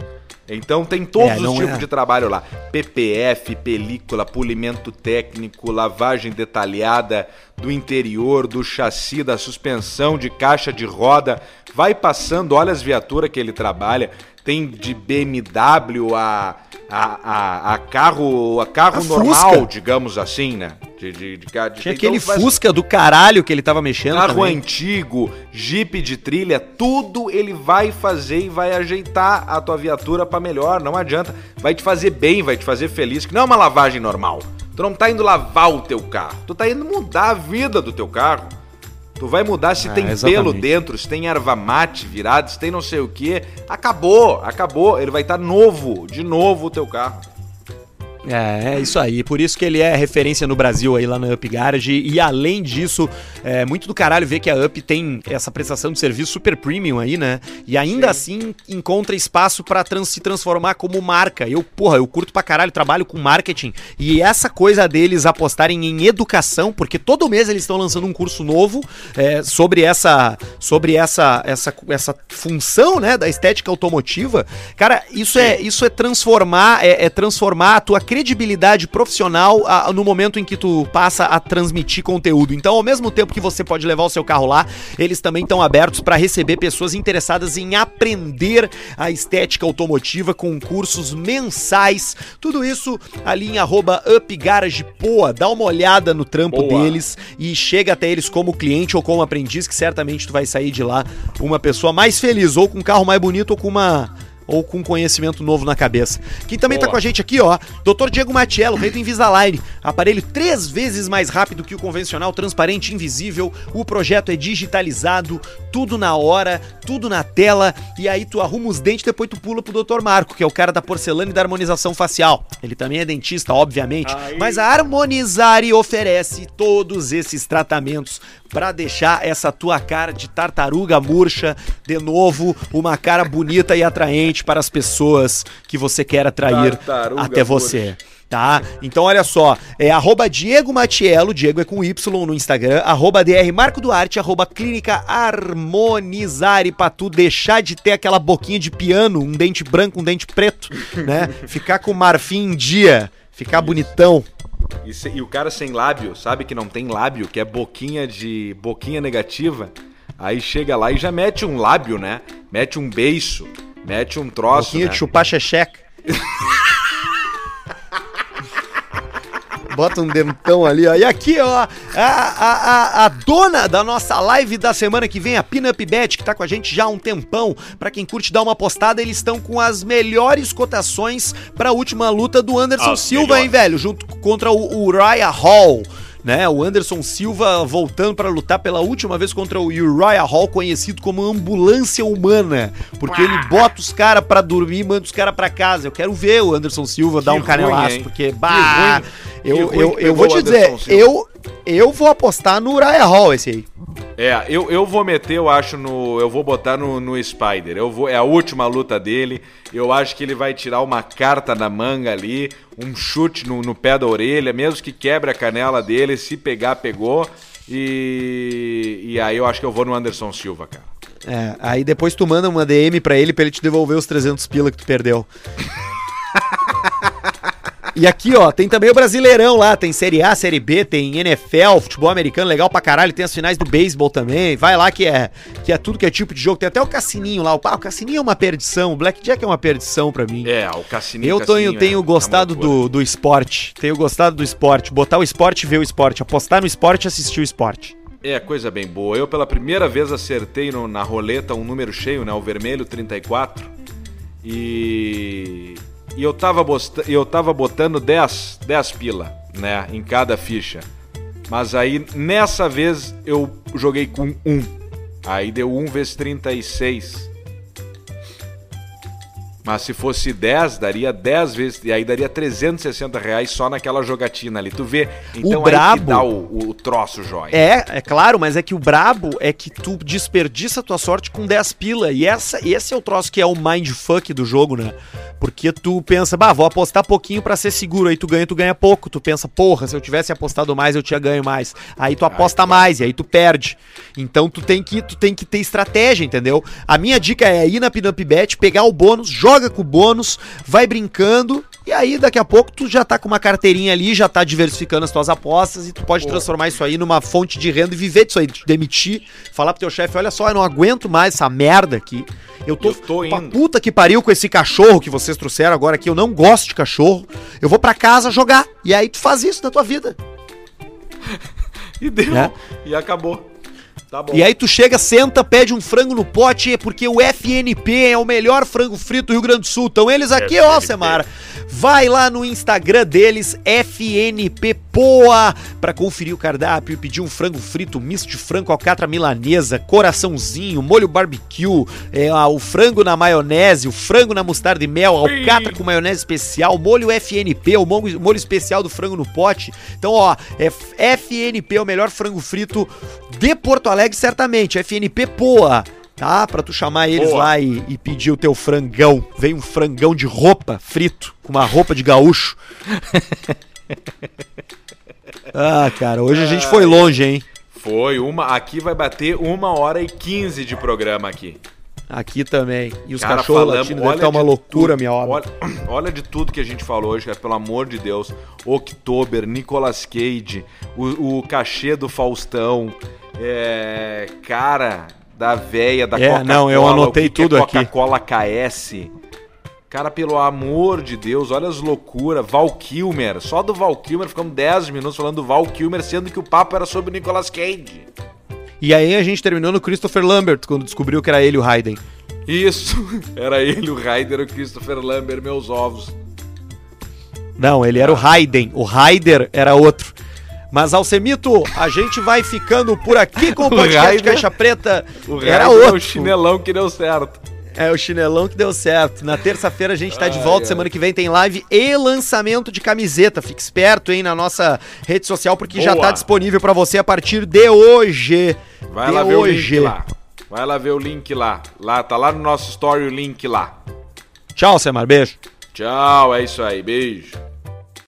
Então tem todos É, os tipos é. de trabalho lá: PPF, película, polimento técnico, lavagem detalhada do interior, do chassi, da suspensão, de caixa de roda. Vai passando, olha as viaturas que ele trabalha. Tem de BMW a, a, a, a carro, a carro A normal, Fusca. digamos assim, né? De, de, de, de- Tinha então aquele faz- Fusca do caralho que ele tava mexendo Carro também. antigo, Jeep de trilha, tudo ele vai fazer e vai ajeitar a tua viatura pra melhor, não adianta. Vai te fazer bem, vai te fazer feliz, que não é uma lavagem normal. Tu não tá indo lavar o teu carro, tu tá indo mudar a vida do teu carro. Tu vai mudar se É, tem exatamente. pelo dentro, se tem erva mate virada, se tem não sei o que. Acabou, acabou. Ele vai estar novo, de novo o teu carro. É, é isso aí. Por isso que ele é referência no Brasil aí lá na Up Garage. E além disso, é muito do caralho ver que a Up tem essa prestação de serviço super premium aí, né? E ainda assim encontra espaço pra trans- se transformar como marca. Eu, porra, eu curto pra caralho, trabalho com marketing. E essa coisa deles apostarem em educação, porque todo mês eles estão lançando um curso novo é, sobre essa sobre essa, essa essa função, né, da estética automotiva. Cara, isso é isso é transformar é, é transformar a tua credibilidade profissional a- no momento em que tu passa a transmitir conteúdo. Então, ao mesmo tempo que você pode levar o seu carro lá, eles também estão abertos para receber pessoas interessadas em aprender a estética automotiva com cursos mensais. Tudo isso ali em arroba upgaragepoa. Dá uma olhada no trampo Boa. deles e chega até eles como cliente ou como aprendiz, que certamente tu vai sair de lá uma pessoa mais feliz, ou com um carro mais bonito, ou com uma. Ou com conhecimento novo na cabeça. Quem também tá Boa. com a gente aqui, ó, Dr. Diego Matiello, rei do Invisalign. Aparelho três vezes mais rápido que o convencional, transparente e invisível. O projeto é digitalizado, tudo na hora, tudo na tela. E aí tu arruma os dentes, depois tu pula pro Dr. Marco, que é o cara da porcelana e da harmonização facial. Ele também é dentista, obviamente. Aí. Mas a Harmonizare oferece todos esses tratamentos pra deixar essa tua cara de tartaruga murcha de novo uma cara bonita e atraente para as pessoas que você quer atrair Tartaruga até você. Tá? Então olha só, é arroba Diego Matiello, Diego é com Y no Instagram, arroba DR Marco Duarte, arroba Clínica Harmonizare, pra tu deixar de ter aquela boquinha de piano, um dente branco, um dente preto, né? Ficar com marfim em dia, ficar bonitão. E, se- e o cara sem lábio, sabe que não tem lábio, que é boquinha de boquinha negativa. Aí chega lá e já mete um lábio, né? Mete um beiço, mete um troço, Boquinha né? de chupar checheca. Bota um dentão ali, ó. E aqui, ó, a, a, a, a dona da nossa live da semana que vem, a Pinup Bet, que tá com a gente já há um tempão. Pra quem curte dar uma postada, eles estão com as melhores cotações pra última luta do Anderson Silva, hein, velho? Junto contra o Uriah Hall. Né, o Anderson Silva voltando pra lutar pela última vez contra o Uriah Hall, conhecido como ambulância humana, porque ele bota os caras pra dormir e manda os caras pra casa. Eu quero ver o Anderson Silva dar um ruim, canelaço, hein? porque Que bah, ruim. eu, Que ruim eu, que eu pegou vou te dizer, eu eu vou apostar no Uriah Hall esse aí. É, eu, eu vou meter, eu acho, no. Eu vou botar no, no Spider. Eu vou, é a última luta dele. Eu acho que ele vai tirar uma carta da manga ali, um chute no, no pé da orelha, mesmo que quebre a canela dele, se pegar, pegou. E, e aí eu acho que eu vou no Anderson Silva, cara. É, aí depois tu manda uma DM pra ele pra ele te devolver os 300 pila que tu perdeu. E aqui, ó, tem também o Brasileirão lá, tem Série A, Série B, tem NFL, futebol americano, legal pra caralho, tem as finais do beisebol também. Vai lá que é que é tudo que é tipo de jogo, tem até o cassininho lá. O, ah, o cassininho é uma perdição, o Blackjack é uma perdição pra mim. É, o Cassininho. Eu tenho, Cassininho tenho é- gostado é do, do esporte. Tenho gostado do esporte. Botar o esporte e ver o esporte. Apostar no esporte e assistir o esporte. É, coisa bem boa. Eu pela primeira vez acertei no- na roleta um número cheio, né? O vermelho 34. E. E eu tava, eu tava botando 10, 10 pila, né? Em cada ficha. Mas aí, nessa vez, eu joguei com 1. Aí deu 1 vezes 36. Mas se fosse 10, daria 10 vezes. E aí daria 360 reais só naquela jogatina ali. Tu vê? Então que brabo- dá o, o troço jóia. É, é claro, mas é que o brabo é que tu desperdiça a tua sorte com 10 pila. E essa, esse é o troço que é o mindfuck do jogo, né? Porque tu pensa, bah, vou apostar pouquinho pra ser seguro. Aí tu ganha, tu ganha pouco. Tu pensa, porra, se eu tivesse apostado mais, eu tinha ganho mais. Aí tu aposta mais e aí tu perde. Então tu tem que, tu tem que ter estratégia, entendeu? A minha dica é ir na Pinup Bet, pegar o bônus, joga com o bônus, vai brincando. E aí, daqui a pouco, tu já tá com uma carteirinha ali, já tá diversificando as tuas apostas e tu pode transformar isso aí numa fonte de renda e viver disso aí, te demitir, falar pro teu chefe, olha só, eu não aguento mais essa merda aqui. Eu tô, Eu tô indo." puta que pariu com esse cachorro que vocês trouxeram agora aqui, eu não gosto de cachorro. Eu vou pra casa jogar. E aí tu faz isso na tua vida. e deu. É. E acabou. Tá bom. E aí tu chega, senta, pede um frango no pote, porque o FNP é o melhor frango frito do Rio Grande do Sul. Então eles aqui, ó, FNP. Semara. Vai lá no Instagram deles, FNP Poa, pra conferir o cardápio e pedir um frango frito, misto de frango, alcatra milanesa, coraçãozinho, molho barbecue, é, ah, o frango na maionese, o frango na mostarda e mel, alcatra com maionese especial, molho FNP, o molho, molho especial do frango no pote. Então, ó, é FNP, o melhor frango frito de Porto Alegre, certamente. FNP Poa. Tá? Pra tu chamar eles Boa. lá e, e pedir o teu frangão. Vem um frangão de roupa frito, com uma roupa de gaúcho. ah, cara, hoje a gente foi longe, hein? Foi uma. Aqui vai bater uma hora e quinze de programa aqui. Aqui também. E os Cara, cachorros falamos- latindo deve olha estar uma de loucura, tudo, minha obra. Olha, olha de tudo que a gente falou hoje, cara, pelo amor de Deus. Oktober, Nicolas Cage, o, o cachê do Faustão, é, cara da véia, da É, Coca-Cola. não, eu anotei que que é tudo aqui. Coca-Cola KS. Cara, pelo amor de Deus, olha as loucuras. Val Kilmer, só do Val Kilmer ficamos 10 minutos falando do Val Kilmer, sendo que o papo era sobre o Nicolas Cage. E aí a gente terminou no Christopher Lambert, quando descobriu que era ele o Hayden. Isso, era ele, o Ryder, o Christopher Lambert, meus ovos. Não, ele era o Hayden. O Ryder era outro. Mas, Alcemito, a gente vai ficando por aqui com o O podcast Ryder- Caixa Preta. O era é outro. o chinelão que deu certo. É o chinelão que deu certo. Na terça-feira a gente tá de volta. ai. Semana que vem tem live e lançamento de camiseta. Fique esperto, hein, na nossa rede social, porque já Boa. tá disponível pra você a partir de hoje. Vai de lá ver hoje. o link lá. Vai lá ver o link lá. Lá, tá lá no nosso story o link lá. Tchau, Semar. Beijo. Tchau, é isso aí. Beijo.